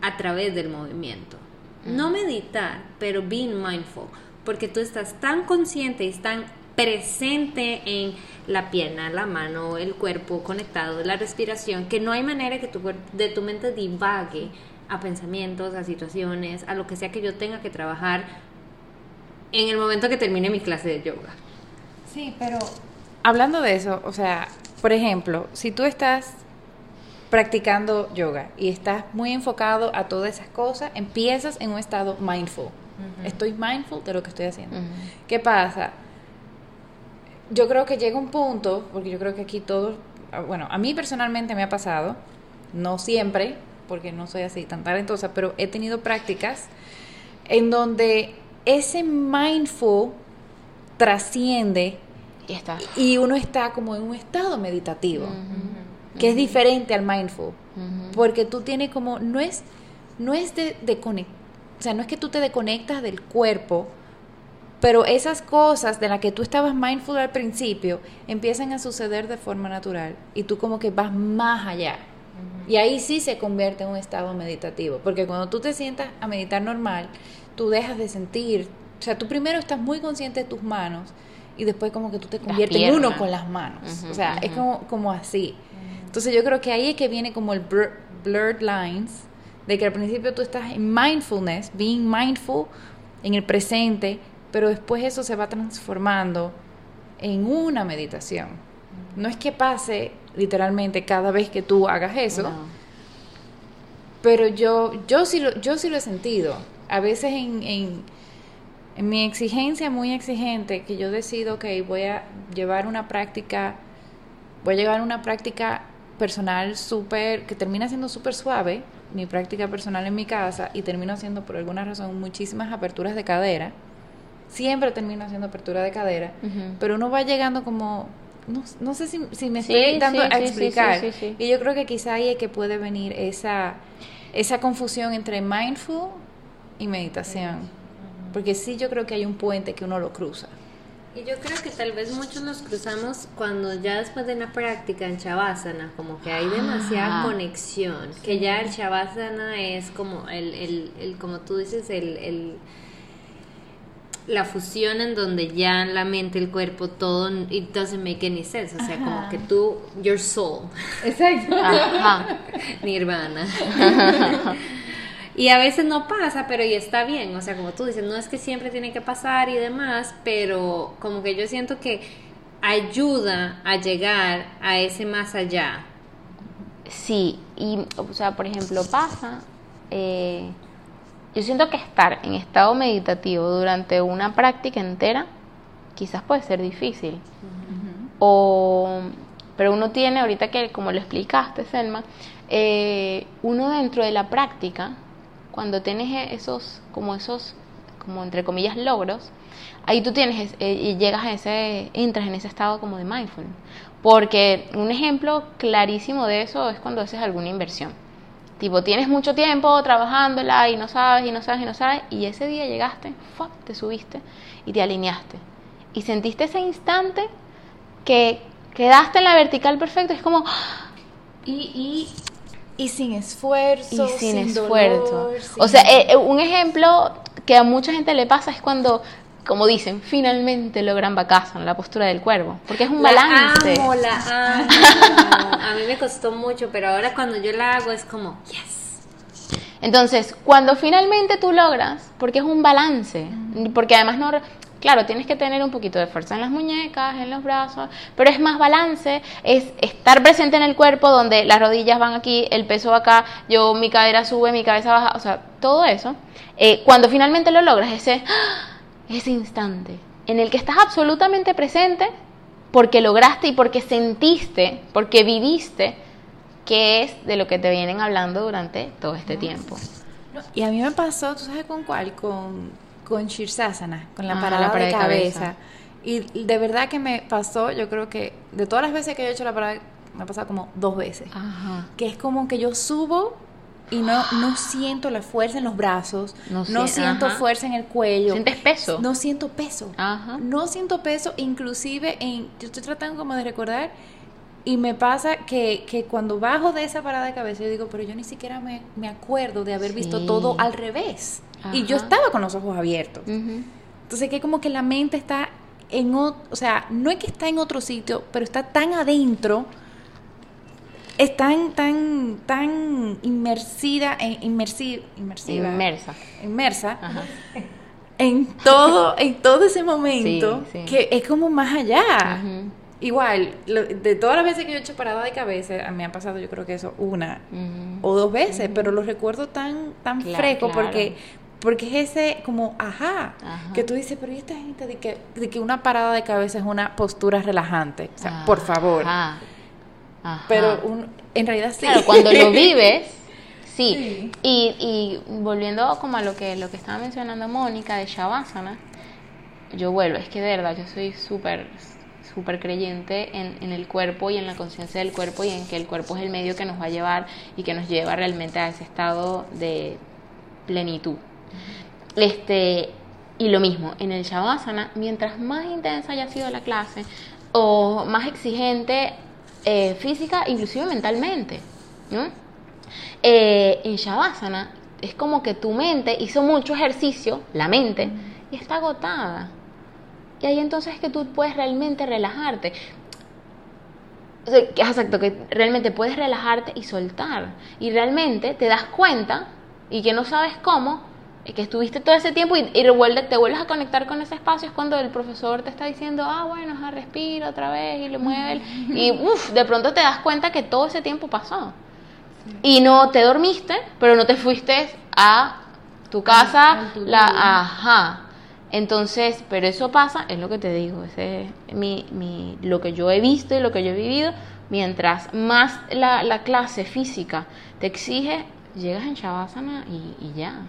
a través del movimiento. No meditar, pero being mindful, porque tú estás tan consciente y tan presente en la pierna, la mano, el cuerpo conectado, la respiración, que no hay manera que tu, de tu mente divague a pensamientos, a situaciones, a lo que sea que yo tenga que trabajar en el momento que termine mi clase de yoga. Sí, pero hablando de eso, o sea, por ejemplo, si tú estás practicando yoga y estás muy enfocado a todas esas cosas, empiezas en un estado mindful. Estoy mindful de lo que estoy haciendo. ¿Qué pasa? Yo creo que llega un punto, porque yo creo que aquí todos, bueno, a mí personalmente me ha pasado, no siempre, porque no soy así tan talentosa, pero he tenido prácticas en donde ese mindful trasciende y, está. y uno está como en un estado meditativo, que es diferente al mindful, porque tú tienes como, no es, no es de, de o sea, no es que tú te desconectas del cuerpo, pero esas cosas de las que tú estabas mindful al principio empiezan a suceder de forma natural y tú como que vas más allá. Y ahí sí se convierte en un estado meditativo, porque cuando tú te sientas a meditar normal, tú dejas de sentir, o sea, tú primero estás muy consciente de tus manos y después como que tú te conviertes en uno con las manos, o sea, es como, como así. Entonces yo creo que ahí es que viene como el blurred lines, de que al principio tú estás en mindfulness, being mindful en el presente, pero después eso se va transformando en una meditación. No es que pase literalmente cada vez que tú hagas eso, pero yo, yo, sí lo, yo sí lo he sentido. A veces en, en mi exigencia muy exigente, que yo decido que voy a llevar una práctica, voy a llevar una práctica personal súper, que termina siendo súper suave, mi práctica personal en mi casa, y termino haciendo por alguna razón muchísimas aperturas de cadera. Siempre termino haciendo apertura de cadera, pero uno va llegando como, no, no sé si, si me estoy dando a explicar, y yo creo que quizá ahí es que puede venir esa, esa confusión entre mindful y meditación, porque sí yo creo que hay un puente que uno lo cruza. Y yo creo que tal vez muchos nos cruzamos cuando ya después de una práctica en Shavasana, como que hay demasiada conexión, que ya el Shavasana es como el, el, el como tú dices, el, el la fusión en donde ya la mente, el cuerpo, todo, it doesn't make any sense. O sea, como que tú, your soul. Exacto. Nirvana. y a veces no pasa, pero y está bien. O sea, como tú dices, no es que siempre tiene que pasar y demás, pero como que yo siento que ayuda a llegar a ese más allá. Sí, y, o sea, por ejemplo, pasa. Eh, yo siento que estar en estado meditativo durante una práctica entera quizás puede ser difícil. O, pero uno tiene, ahorita que como lo explicaste, Selma, eh, uno dentro de la práctica, cuando tienes e-, esos, como esos, como entre comillas, logros, ahí tú tienes eh, y llegas a ese, entras en ese estado como de mindfulness. Porque un ejemplo clarísimo de eso es cuando haces alguna inversión Tipo, tienes mucho tiempo trabajándola y no sabes y no sabes y no sabes, y ese día llegaste, te subiste y te alineaste. Y sentiste ese instante que quedaste en la vertical perfecto, es como... Y, y, sin esfuerzo. Y sin, esfuerzo. O sea, eh, un ejemplo que a mucha gente le pasa es cuando como dicen, finalmente logran en la postura del cuervo, porque es un balance. Amo, la amo. A mí me costó mucho, pero ahora cuando yo la hago es como, yes. Entonces, cuando finalmente tú logras, porque es un balance, porque además no, claro, tienes que tener un poquito de fuerza en las muñecas, en los brazos, pero es más balance, es estar presente en el cuerpo donde las rodillas van aquí, el peso va acá, yo mi cadera sube, mi cabeza baja, o sea, todo eso. Eh, cuando finalmente lo logras, ese ese instante en el que estás absolutamente presente porque lograste y porque sentiste, porque viviste, que es de lo que te vienen hablando durante todo este tiempo. Y a mí me pasó, ¿tú sabes con cuál? Con, con Shirsasana, con la parada, de, cabeza. Y de verdad que me pasó, yo creo que de todas las veces que he hecho la parada, me ha pasado como dos veces. Que es como que yo subo y no, no siento la fuerza en los brazos, no, siento fuerza en el cuello. ¿Sientes peso? No siento peso. No siento peso, inclusive en, yo estoy tratando como de recordar y me pasa que, que cuando bajo de esa parada de cabeza yo digo, pero yo ni siquiera me, me acuerdo de haber visto todo al revés. Y yo estaba con los ojos abiertos. Entonces que como que la mente está en otro, o sea, no es que está en otro sitio, pero está tan adentro es tan, tan, tan inmersida, e, inmersiva, inmersa, inmersa en todo, en todo ese momento que es como más allá. Igual, de todas las veces que yo he hecho parada de cabeza, me han pasado yo creo que eso una o dos veces, pero lo recuerdo tan, tan fresco porque porque es ese como, ajá, que tú dices, pero ¿y esta gente de que, de que una parada de cabeza es una postura relajante? O sea, por favor. Ajá. Pero un, en realidad sí. Claro, cuando lo vives, Sí, Y, y volviendo como a lo que, lo que estaba mencionando Mónica de Shavasana, yo vuelvo, es que de verdad yo soy súper súper creyente en, el cuerpo y en la conciencia del cuerpo y en que el cuerpo es el medio que nos va a llevar y que nos lleva realmente a ese estado de plenitud. Este, y lo mismo, en el Shavasana, mientras más intensa haya sido la clase o más exigente eh, física, inclusive mentalmente. Eh, en Shavasana es como que tu mente hizo mucho ejercicio, la mente, y está agotada. Y ahí entonces es que tú puedes realmente relajarte. O sea, exacto, que realmente puedes relajarte y soltar. Y realmente te das cuenta y que no sabes cómo, que estuviste todo ese tiempo y, te vuelves a conectar con ese espacio es cuando el profesor te está diciendo, ah, bueno, respira otra vez y le mueve. Y uff, de pronto te das cuenta que todo ese tiempo pasó. Y no te dormiste, pero no te fuiste a tu casa, la, ajá. Entonces, pero eso pasa, es lo que te digo, ese es mi, mi, lo que yo he visto y lo que yo he vivido. Mientras más la, la clase física te exige, llegas en Shavasana y, y ya.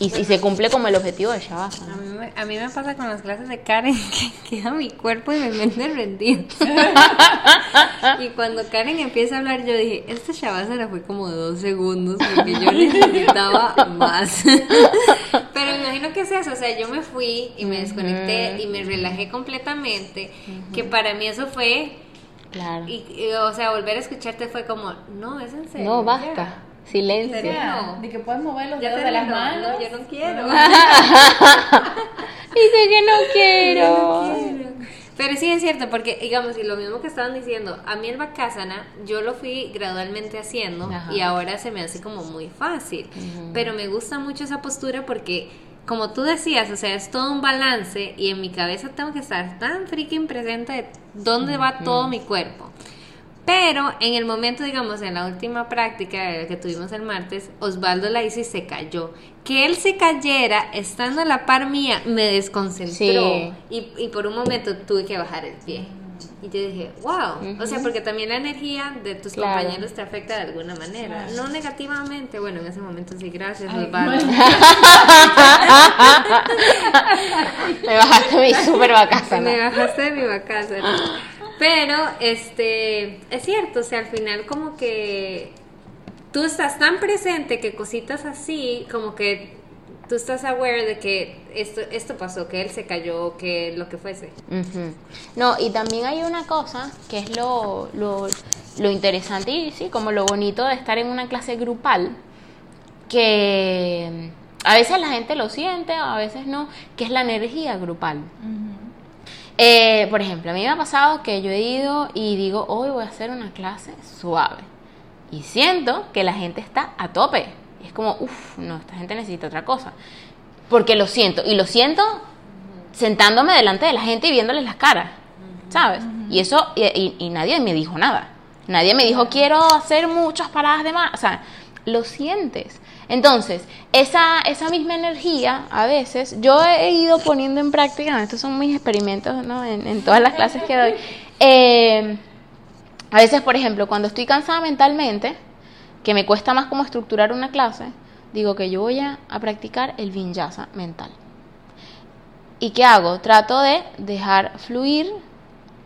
Y, si se cumple como el objetivo de Shavasana. A mí, me, a mí me pasa con las clases de Karen que queda mi cuerpo y me vende rendido. y cuando Karen empieza a hablar, yo dije, este Shavasana fue como dos segundos porque yo necesitaba más. Pero imagino que es eso, o sea, yo me fui y me desconecté y me relajé completamente, que para mí eso fue... Claro. Y, o sea, volver a escucharte fue como, no, es en serio. No, basta. Silencio. De que puedes mover los dedos de las manos. yo no quiero. Dice que no quiero. Pero sí es cierto, porque digamos, y lo mismo que estaban diciendo, a mí el Bakasana yo lo fui gradualmente haciendo y ahora se me hace como muy fácil. Pero me gusta mucho esa postura porque, como tú decías, o sea, es todo un balance y en mi cabeza tengo que estar tan freaking presente de dónde va todo mi cuerpo. Pero en el momento, digamos, en la última práctica que tuvimos el martes, Osvaldo la hizo y se cayó. Que él se cayera estando a la par mía me desconcentró. Y, por un momento tuve que bajar el pie. Y yo dije, wow. O sea, porque también la energía de tus compañeros te afecta de alguna manera. No negativamente. Bueno, en ese momento sí, gracias, Osvaldo. me bajaste mi super vacaciones. Me bajaste mi vacaciones. Pero, este, es cierto, o sea, al final como que tú estás tan presente que cositas así, como que tú estás aware de que esto, esto pasó, que él se cayó, que lo que fuese. No, y también hay una cosa que es lo, lo, lo interesante y sí, como lo bonito de estar en una clase grupal, que a veces la gente lo siente, a veces no, que es la energía grupal. Eh, por ejemplo, a mí me ha pasado que yo he ido y digo, hoy voy a hacer una clase suave. Y siento que la gente está a tope. Y es como, uff, no, esta gente necesita otra cosa. Porque lo siento. Y lo siento sentándome delante de la gente y viéndoles las caras. ¿Sabes? Y eso, y, y, nadie me dijo nada. Nadie me dijo, quiero hacer muchas paradas de más. O sea, lo sientes. Entonces, esa, esa misma energía, a veces, yo he ido poniendo en práctica, estos son mis experimentos ¿no? en, todas las clases que doy, eh, a veces, por ejemplo, cuando estoy cansada mentalmente, que me cuesta más como estructurar una clase, digo que yo voy a, practicar el vinyasa mental. ¿Y qué hago? Trato de dejar fluir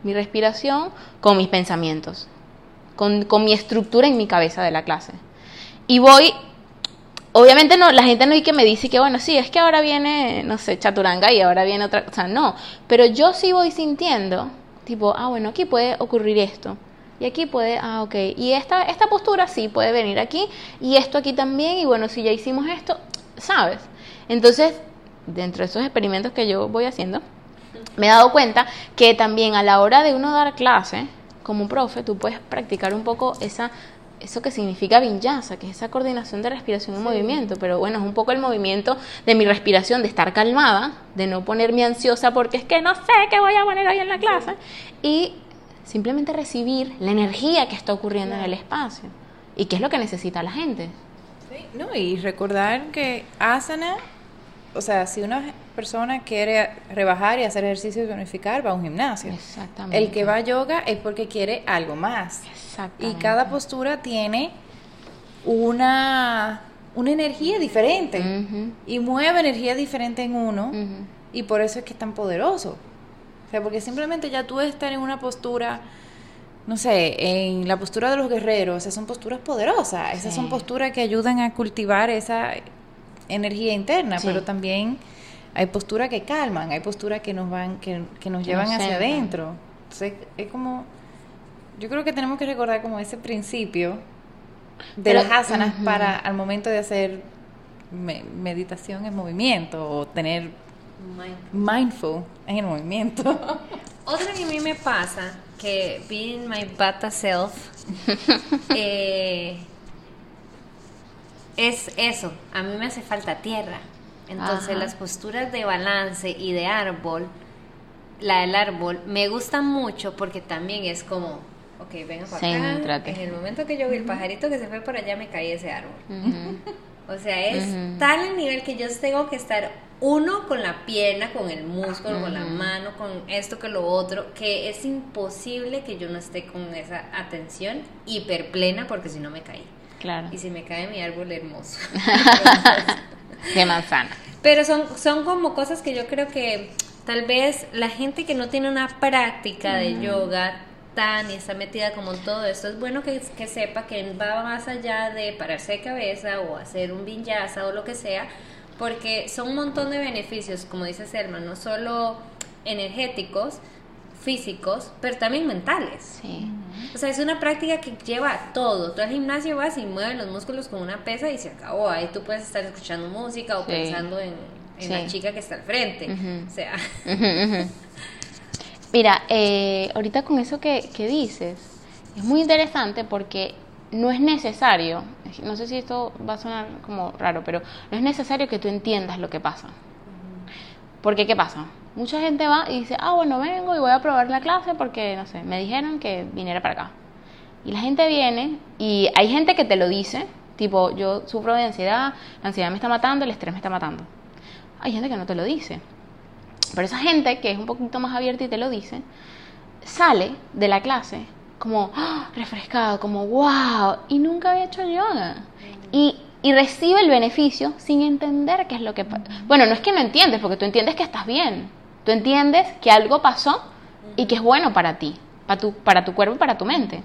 mi respiración con mis pensamientos, con, con mi estructura en mi cabeza de la clase. Y voy obviamente no, la gente no hay que me dice que bueno, sí, es que ahora viene, no sé, chaturanga y ahora viene otra, o sea, no, pero yo sí voy sintiendo, tipo, ah, bueno, aquí puede ocurrir esto. Y aquí puede, ah, ok, y esta, esta postura sí puede venir aquí, y esto aquí también, y bueno, si ya hicimos esto, ¿sabes? Entonces, dentro de esos experimentos que yo voy haciendo, me he dado cuenta que también a la hora de uno dar clase, como profe, tú puedes practicar un poco esa eso que significa vinyasa, que es esa coordinación de respiración y movimiento, pero bueno, es un poco el movimiento de mi respiración, de estar calmada, de no ponerme ansiosa porque es que no sé qué voy a poner hoy en la clase, y simplemente recibir la energía que está ocurriendo en el espacio y qué es lo que necesita la gente. Sí, no, y recordar que asana, o sea, si una persona quiere rebajar y hacer ejercicio y tonificar, va a un gimnasio. Exactamente. El que va a yoga es porque quiere algo más. Y cada postura tiene una, una energía diferente y mueve energía diferente en uno y por eso es que es tan poderoso. O sea, porque simplemente ya tú estar en una postura, no sé, en la postura de los guerreros, esas son posturas poderosas, esas son posturas que ayudan a cultivar esa energía interna, pero también hay posturas que calman, hay posturas que nos van, que, nos llevan hacia adentro. Entonces, es como, yo creo que tenemos que recordar como ese principio de las asanas para al momento de hacer meditación en movimiento o tener mindful, en el movimiento. Otra que a mí me pasa, que being my bata self, eh, es eso, a mí me hace falta tierra. Entonces las posturas de balance y de árbol, la del árbol, me gustan mucho porque también es como, ok, venga para acá. En el momento que yo vi el pajarito que se fue por allá, me caí ese árbol. o sea, es tal el nivel que yo tengo que estar uno con la pierna, con el músculo, con la mano, con esto, que lo otro, que es imposible que yo no esté con esa atención hiperplena porque si no me caí. Claro. Y si me cae mi árbol hermoso. de manzana. Pero son, son como cosas que yo creo que tal vez la gente que no tiene una práctica de yoga tan y está metida como en todo esto, es bueno que, que, sepa que va más allá de pararse de cabeza o hacer un vinyasa o lo que sea, porque son un montón de beneficios, como dice Selma, no solo energéticos, físicos, pero también mentales. Sí. O sea, es una práctica que lleva todo. Tú al gimnasio vas y mueves los músculos con una pesa y se acabó. Ahí tú puedes estar escuchando música o pensando en, la chica que está al frente. O sea. Mira, eh, ahorita con eso que, que dices, es muy interesante porque no es necesario, no sé si esto va a sonar como raro, pero no es necesario que tú entiendas lo que pasa. Porque, ¿qué pasa? Mucha gente va y dice, ah, bueno, vengo y voy a probar la clase porque, no sé, me dijeron que viniera para acá. Y la gente viene y hay gente que te lo dice, tipo, yo sufro de ansiedad, la ansiedad me está matando, el estrés me está matando. Hay gente que no te lo dice. Pero esa gente que es un poquito más abierta y te lo dice, sale de la clase como ¡ah! refrescado, como wow, y nunca había hecho yoga. Y recibe el beneficio sin entender qué es lo que pasa. Bueno, no es que no entiendes, porque tú entiendes que estás bien. Tú entiendes que algo pasó y que es bueno para ti, para tu, para tu cuerpo y para tu mente.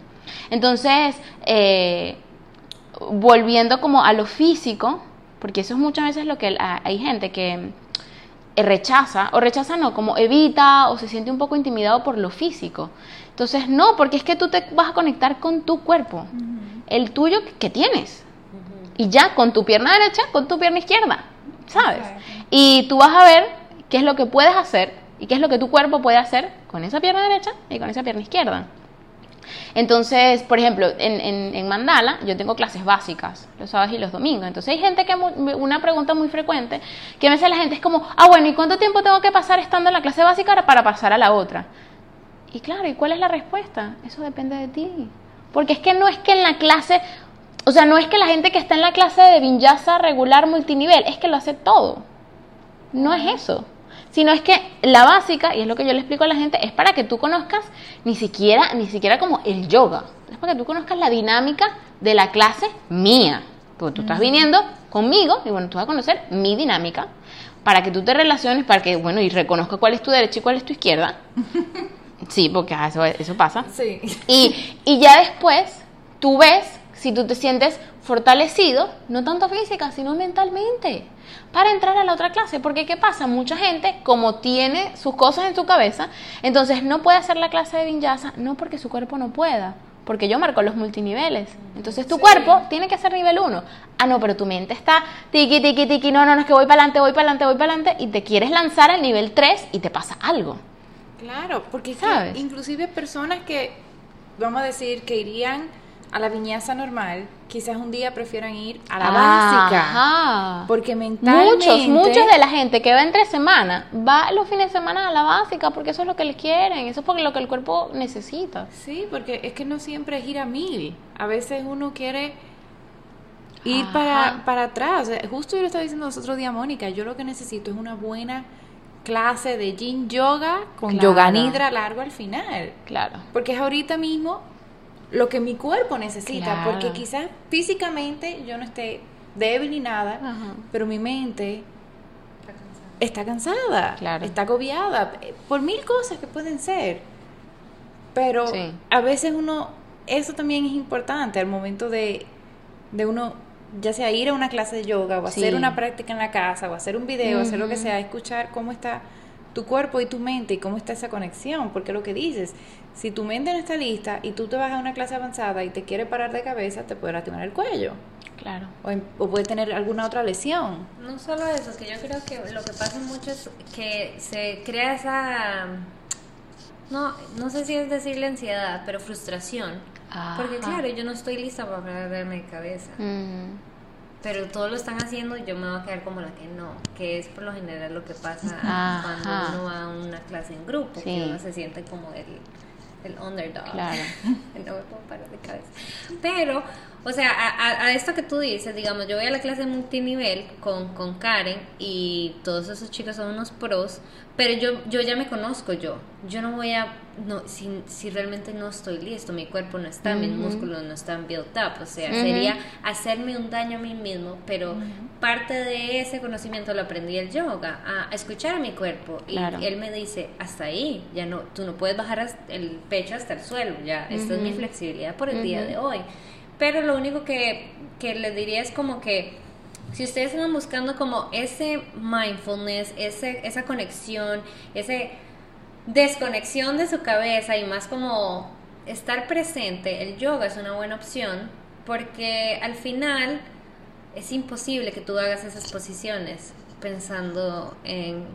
Entonces, eh, volviendo como a lo físico, porque eso es muchas veces lo que hay gente que rechaza, o rechaza no, como evita o se siente un poco intimidado por lo físico. Entonces, no, porque es que tú te vas a conectar con tu cuerpo, el tuyo que tienes y ya con tu pierna derecha, con tu pierna izquierda, ¿sabes? Y tú vas a ver qué es lo que puedes hacer y qué es lo que tu cuerpo puede hacer con esa pierna derecha y con esa pierna izquierda. Entonces, por ejemplo, en, en, Mandala yo tengo clases básicas los sábados y los domingos. Entonces hay gente que, una pregunta muy frecuente que me hace la gente es como, ah, bueno, ¿y cuánto tiempo tengo que pasar estando en la clase básica para pasar a la otra? Y claro, ¿y cuál es la respuesta? Eso depende de ti. Porque es que no es que en la clase, o sea, no es que la gente que está en la clase de Vinyasa regular multinivel, es que lo hace todo. No es eso. Sino es que la básica, y es lo que yo le explico a la gente, es para que tú conozcas ni siquiera, ni siquiera como el yoga. Es para que tú conozcas la dinámica de la clase mía. Porque tú estás viniendo conmigo y bueno, tú vas a conocer mi dinámica para que tú te relaciones, para que, bueno, y reconozca cuál es tu derecha y cuál es tu izquierda. Sí, porque eso, eso pasa. Sí. Y, y ya después tú ves si tú te sientes fortalecido, no tanto física, sino mentalmente, para entrar a la otra clase. Porque ¿qué pasa? Mucha gente, como tiene sus cosas en su cabeza, entonces no puede hacer la clase de vinyasa, no porque su cuerpo no pueda, porque yo marco los multiniveles. Entonces tu cuerpo tiene que ser nivel 1. Ah, no, pero tu mente está tiki, tiki, tiki, no, no, no, es que voy para adelante, voy para adelante, voy para adelante, y te quieres lanzar al nivel 3 y te pasa algo. Claro, porque ¿sabes? inclusive personas que, vamos a decir, que irían a la viñaza normal, quizás un día prefieran ir a la básica. Porque mentalmente... Muchos, muchos de la gente que va entre semana, va los fines de semana a la básica porque eso es lo que le quieren, eso es porque lo que el cuerpo necesita. Sí, porque es que no siempre es ir a mil. A veces uno quiere ir para, para atrás. justo yo lo estaba diciendo nosotros día, Mónica, yo lo que necesito es una buena clase de yin yoga con yoga nidra largo al final. Claro. Porque es ahorita mismo lo que mi cuerpo necesita, porque quizás físicamente yo no esté débil ni nada, pero mi mente está cansada, está agobiada eh, por mil cosas que pueden ser. Pero a veces uno, eso también es importante al momento de, de uno, ya sea ir a una clase de yoga o hacer una práctica en la casa o hacer un video, hacer lo que sea, escuchar cómo está tu cuerpo y tu mente y cómo está esa conexión, porque lo que dices, si tu mente no está lista y tú te vas a una clase avanzada y te quiere parar de cabeza, te puede lastimar el cuello. Claro. O, puede tener alguna otra lesión. No solo eso, que yo creo que lo que pasa mucho es que se crea esa, no, no sé si es decirle ansiedad, pero frustración. Porque claro, yo no estoy lista para pararme de cabeza. Mm pero todos lo están haciendo y yo me voy a quedar como la que no, que es por lo general lo que pasa cuando uno va a una clase en grupo, que uno se siente como el, el underdog. Claro. no me puedo parar de cabeza. Pero, o sea, a, a, esto que tú dices, digamos, yo voy a la clase multinivel con, con Karen y todos esos chicos son unos pros, pero yo, yo ya me conozco yo. Yo no voy a, no, si, si realmente no estoy listo, mi cuerpo no está, mis músculos no están built up. O sea, sería hacerme un daño a mí mismo, pero parte de ese conocimiento lo aprendí el yoga, a, escuchar a mi cuerpo. Y él me dice, hasta ahí, ya no, tú no puedes bajar el pecho hasta el suelo, ya, esta es mi flexibilidad por el día de hoy. Pero lo único que, que les diría es como que si ustedes están buscando como ese mindfulness, ese, esa conexión, ese desconexión de su cabeza y más como estar presente, el yoga es una buena opción porque al final es imposible que tú hagas esas posiciones pensando en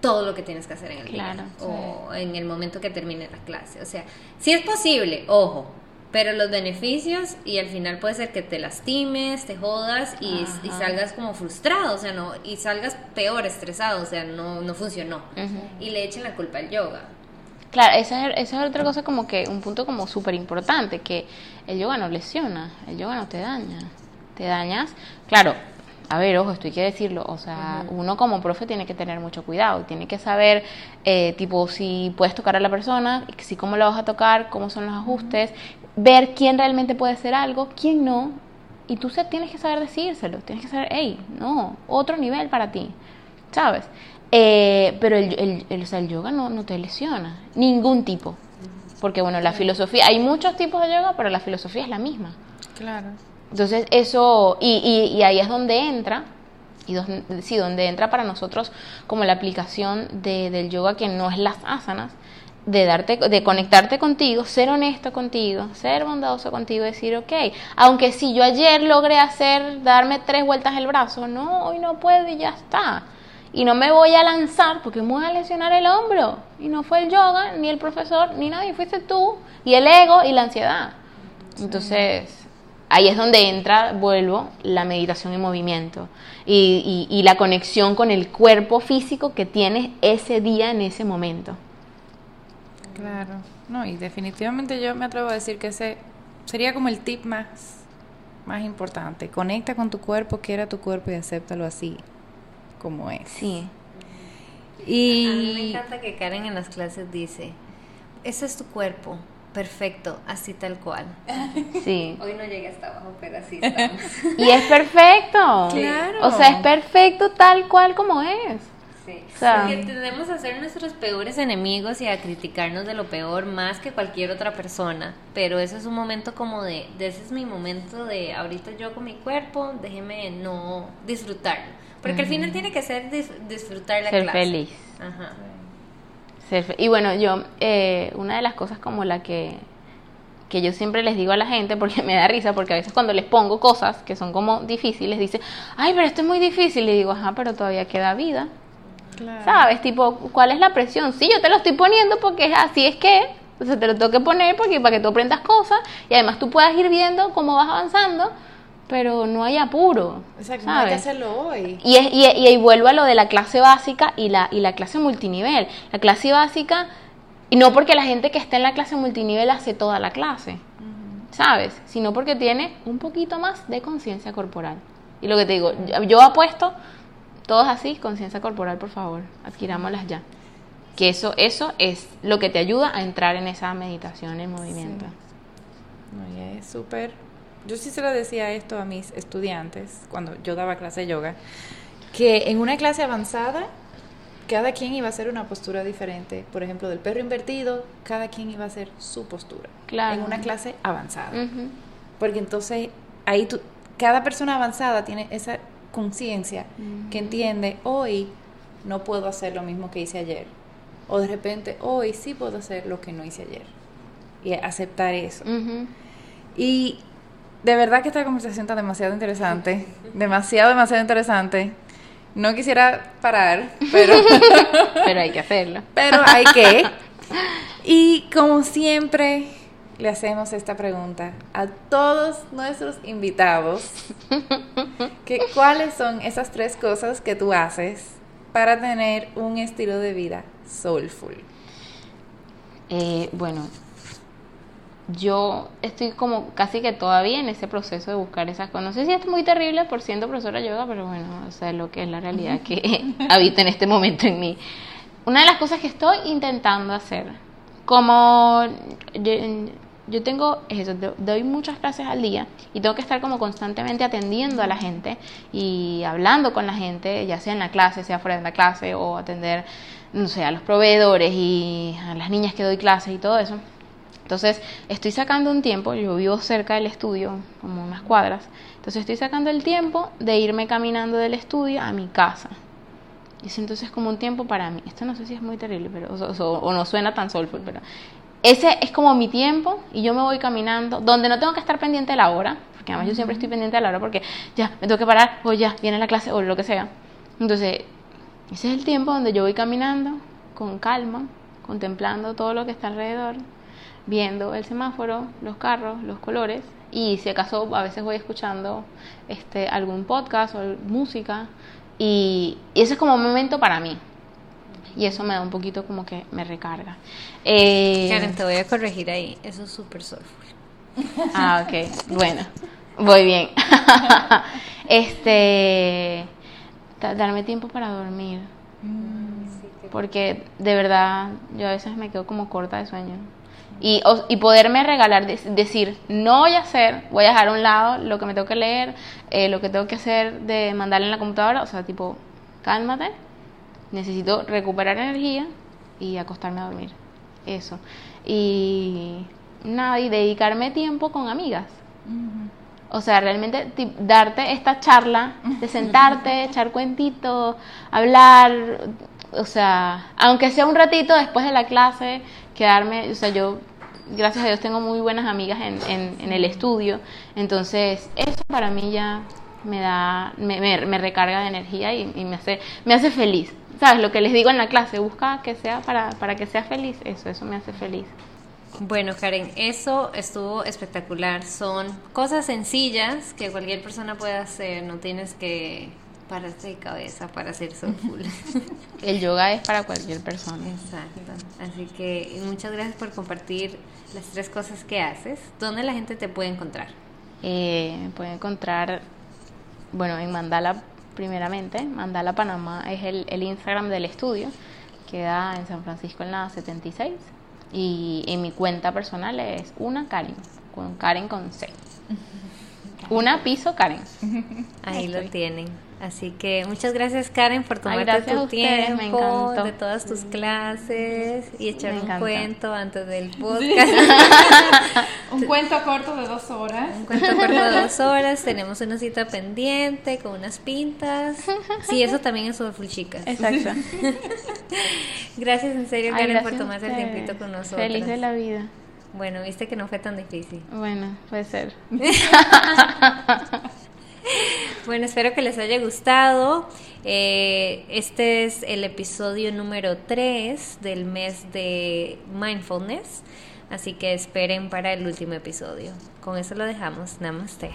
todo lo que tienes que hacer en el día o en el momento que termine la clase. O sea, si es posible, ojo, pero los beneficios y al final puede ser que te lastimes, te jodas y, salgas como frustrado, o sea, no, y salgas peor, estresado, o sea, no, no funcionó. Y le echen la culpa al yoga. Claro, esa es, esa es otra cosa como que, un punto como súper importante, que el yoga no lesiona, el yoga no te daña. Te dañas, claro, a ver, ojo, esto hay que decirlo, o sea, uno como profe tiene que tener mucho cuidado, tiene que saber, eh, tipo, si puedes tocar a la persona, si cómo la vas a tocar, cómo son los ajustes, ver quién realmente puede hacer algo, quién no, y tú tienes que saber decírselo, tienes que saber, hey, no, otro nivel para ti, ¿sabes? Eh, pero el, el, el, yoga no, no te lesiona, ningún tipo, porque bueno, la filosofía, hay muchos tipos de yoga, pero la filosofía es la misma. Claro. Entonces eso, y, y, ahí es donde entra, y sí, donde entra para nosotros como la aplicación de, del yoga que no es las asanas, de darte, de conectarte contigo, ser honesto contigo, ser bondadoso contigo, decir, ok, aunque si yo ayer logré hacer, darme tres vueltas el brazo, no, hoy no puedo y ya está. Y no me voy a lanzar porque me voy a lesionar el hombro. Y no fue el yoga, ni el profesor, ni nadie, fuiste tú, y el ego y la ansiedad. Entonces, ahí es donde entra, vuelvo, la meditación en movimiento y, y, la conexión con el cuerpo físico que tienes ese día en ese momento. Claro, no, y definitivamente yo me atrevo a decir que ese sería como el tip más, más importante. Conecta con tu cuerpo, quiera tu cuerpo y acéptalo así como es. Sí. Y... A mí me encanta que Karen en las clases dice, ese es tu cuerpo, perfecto, así tal cual. Sí. Hoy no llegué hasta abajo, pero así estamos. y es perfecto. Claro. O sea, es perfecto tal cual como es. Sí. O sea, Porque tendemos a ser nuestros peores enemigos y a criticarnos de lo peor más que cualquier otra persona. Pero eso es un momento como de, de ese es mi momento de ahorita yo con mi cuerpo, déjeme no disfrutarlo. Porque al final tiene que ser disfrutar la ser feliz. Ajá y bueno, yo, eh, una de las cosas como la que, que yo siempre les digo a la gente, porque me da risa, porque a veces cuando les pongo cosas que son como difíciles, dice, ay, pero esto es muy difícil. Le digo, ajá, pero todavía queda vida. ¿Sabes? Tipo, ¿cuál es la presión? Sí, yo te lo estoy poniendo porque así es que, entonces te lo tengo que poner porque para que tú aprendas cosas y además tú puedas ir viendo cómo vas avanzando pero no hay apuro. Exacto, no hay que hacerlo hoy. Y, y, y, vuelvo a lo de la clase básica y la, y la clase multinivel. La clase básica, y no porque la gente que está en la clase multinivel hace toda la clase, ¿sabes? Sino porque tiene un poquito más de conciencia corporal. Y lo que te digo, yo apuesto, todos así, conciencia corporal, por favor, adquirámoslas ya. Que eso, eso es lo que te ayuda a entrar en esa meditación en movimiento. No, y es súper... Yo sí se lo decía esto a mis estudiantes cuando yo daba clase de yoga, que en una clase avanzada cada quien iba a hacer una postura diferente. Por ejemplo, del perro invertido, cada quien iba a hacer su postura. Claro. En una clase avanzada. Porque entonces ahí tú, cada persona avanzada tiene esa conciencia que entiende, hoy no puedo hacer lo mismo que hice ayer. O de repente, hoy sí puedo hacer lo que no hice ayer. Y aceptar eso. Y de verdad que esta conversación está demasiado interesante. demasiado, demasiado interesante. No quisiera parar, pero... pero hay que hacerlo. Pero hay que. Y como siempre, le hacemos esta pregunta a todos nuestros invitados. Que, ¿Cuáles son esas tres cosas que tú haces para tener un estilo de vida soulful? Eh, bueno, yo estoy como casi que todavía en ese proceso de buscar esas cosas. No sé si es muy terrible por siendo profesora de yoga, pero bueno, o sea, lo que es la realidad que habita en este momento en mí. Una de las cosas que estoy intentando hacer, como yo, tengo eso, doy muchas clases al día y tengo que estar como constantemente atendiendo a la gente y hablando con la gente, ya sea en la clase, sea fuera de la clase, o atender, no sé, a los proveedores y a las niñas que doy clases y todo eso entonces, estoy sacando un tiempo, yo vivo cerca del estudio, como unas cuadras, entonces estoy sacando el tiempo de irme caminando del estudio a mi casa. Y es entonces como un tiempo para mí. Esto no sé si es muy terrible, pero o, no suena tan soulful, pero ese es como mi tiempo y yo me voy caminando, donde no tengo que estar pendiente de la hora, porque además yo siempre estoy pendiente de la hora porque ya me tengo que parar o ya viene la clase o lo que sea. Entonces, ese es el tiempo donde yo voy caminando con calma, contemplando todo lo que está alrededor viendo el semáforo, los carros, los colores y si acaso a veces voy escuchando este algún podcast o música y, ese es como un momento para mí y eso me da un poquito como que me recarga. Eh, Karen, te voy a corregir ahí, eso es súper soulful. Ah, ok, bueno, voy bien. este, darme tiempo para dormir. Mm, porque de verdad yo a veces me quedo como corta de sueño. Y, y, poderme regalar, decir, no voy a hacer, voy a dejar a un lado lo que me tengo que leer, eh, lo que tengo que hacer de mandarle en la computadora, o sea, tipo, cálmate, necesito recuperar energía y acostarme a dormir. Eso. Y nada, y dedicarme tiempo con amigas. O sea, realmente darte esta charla de sentarte, echar cuentitos, hablar, o sea, aunque sea un ratito después de la clase, quedarme, o sea, yo, gracias a Dios, tengo muy buenas amigas en, en, el estudio, entonces eso para mí ya me da, me, me, recarga de energía y, me, hace, me hace feliz. ¿Sabes? Lo que les digo en la clase, busca que sea para, para que sea feliz, eso, eso me hace feliz. Bueno, Karen, eso estuvo espectacular. Son cosas sencillas que cualquier persona puede hacer, no tienes que pararse de cabeza para hacer soulful. El yoga es para cualquier persona. Exacto. Así que muchas gracias por compartir las tres cosas que haces. ¿Dónde la gente te puede encontrar? Eh, puede encontrar, bueno, en Mandala primeramente. Mandala Panamá es el, el Instagram del estudio. Queda en San Francisco en la 76. Y en mi cuenta personal es una Karen, con Karen con C. Una piso Karen. Ahí lo tienen. Así que muchas gracias Karen por tomarte tu tiempo de todas tus clases y echar un cuento antes del podcast. un cuento corto de dos horas. Un cuento corto de dos horas. Tenemos una cita pendiente con unas pintas. Sí, eso también es full chicas. Exacto. gracias en serio Karen por tomarte el tiempito con nosotros. Feliz de la vida. Bueno, viste que no fue tan difícil. Bueno, puede ser. Bueno, espero que les haya gustado. Eh, este es el episodio número 3 del mes de mindfulness. Así que esperen para el último episodio. Con eso lo dejamos. Namaste.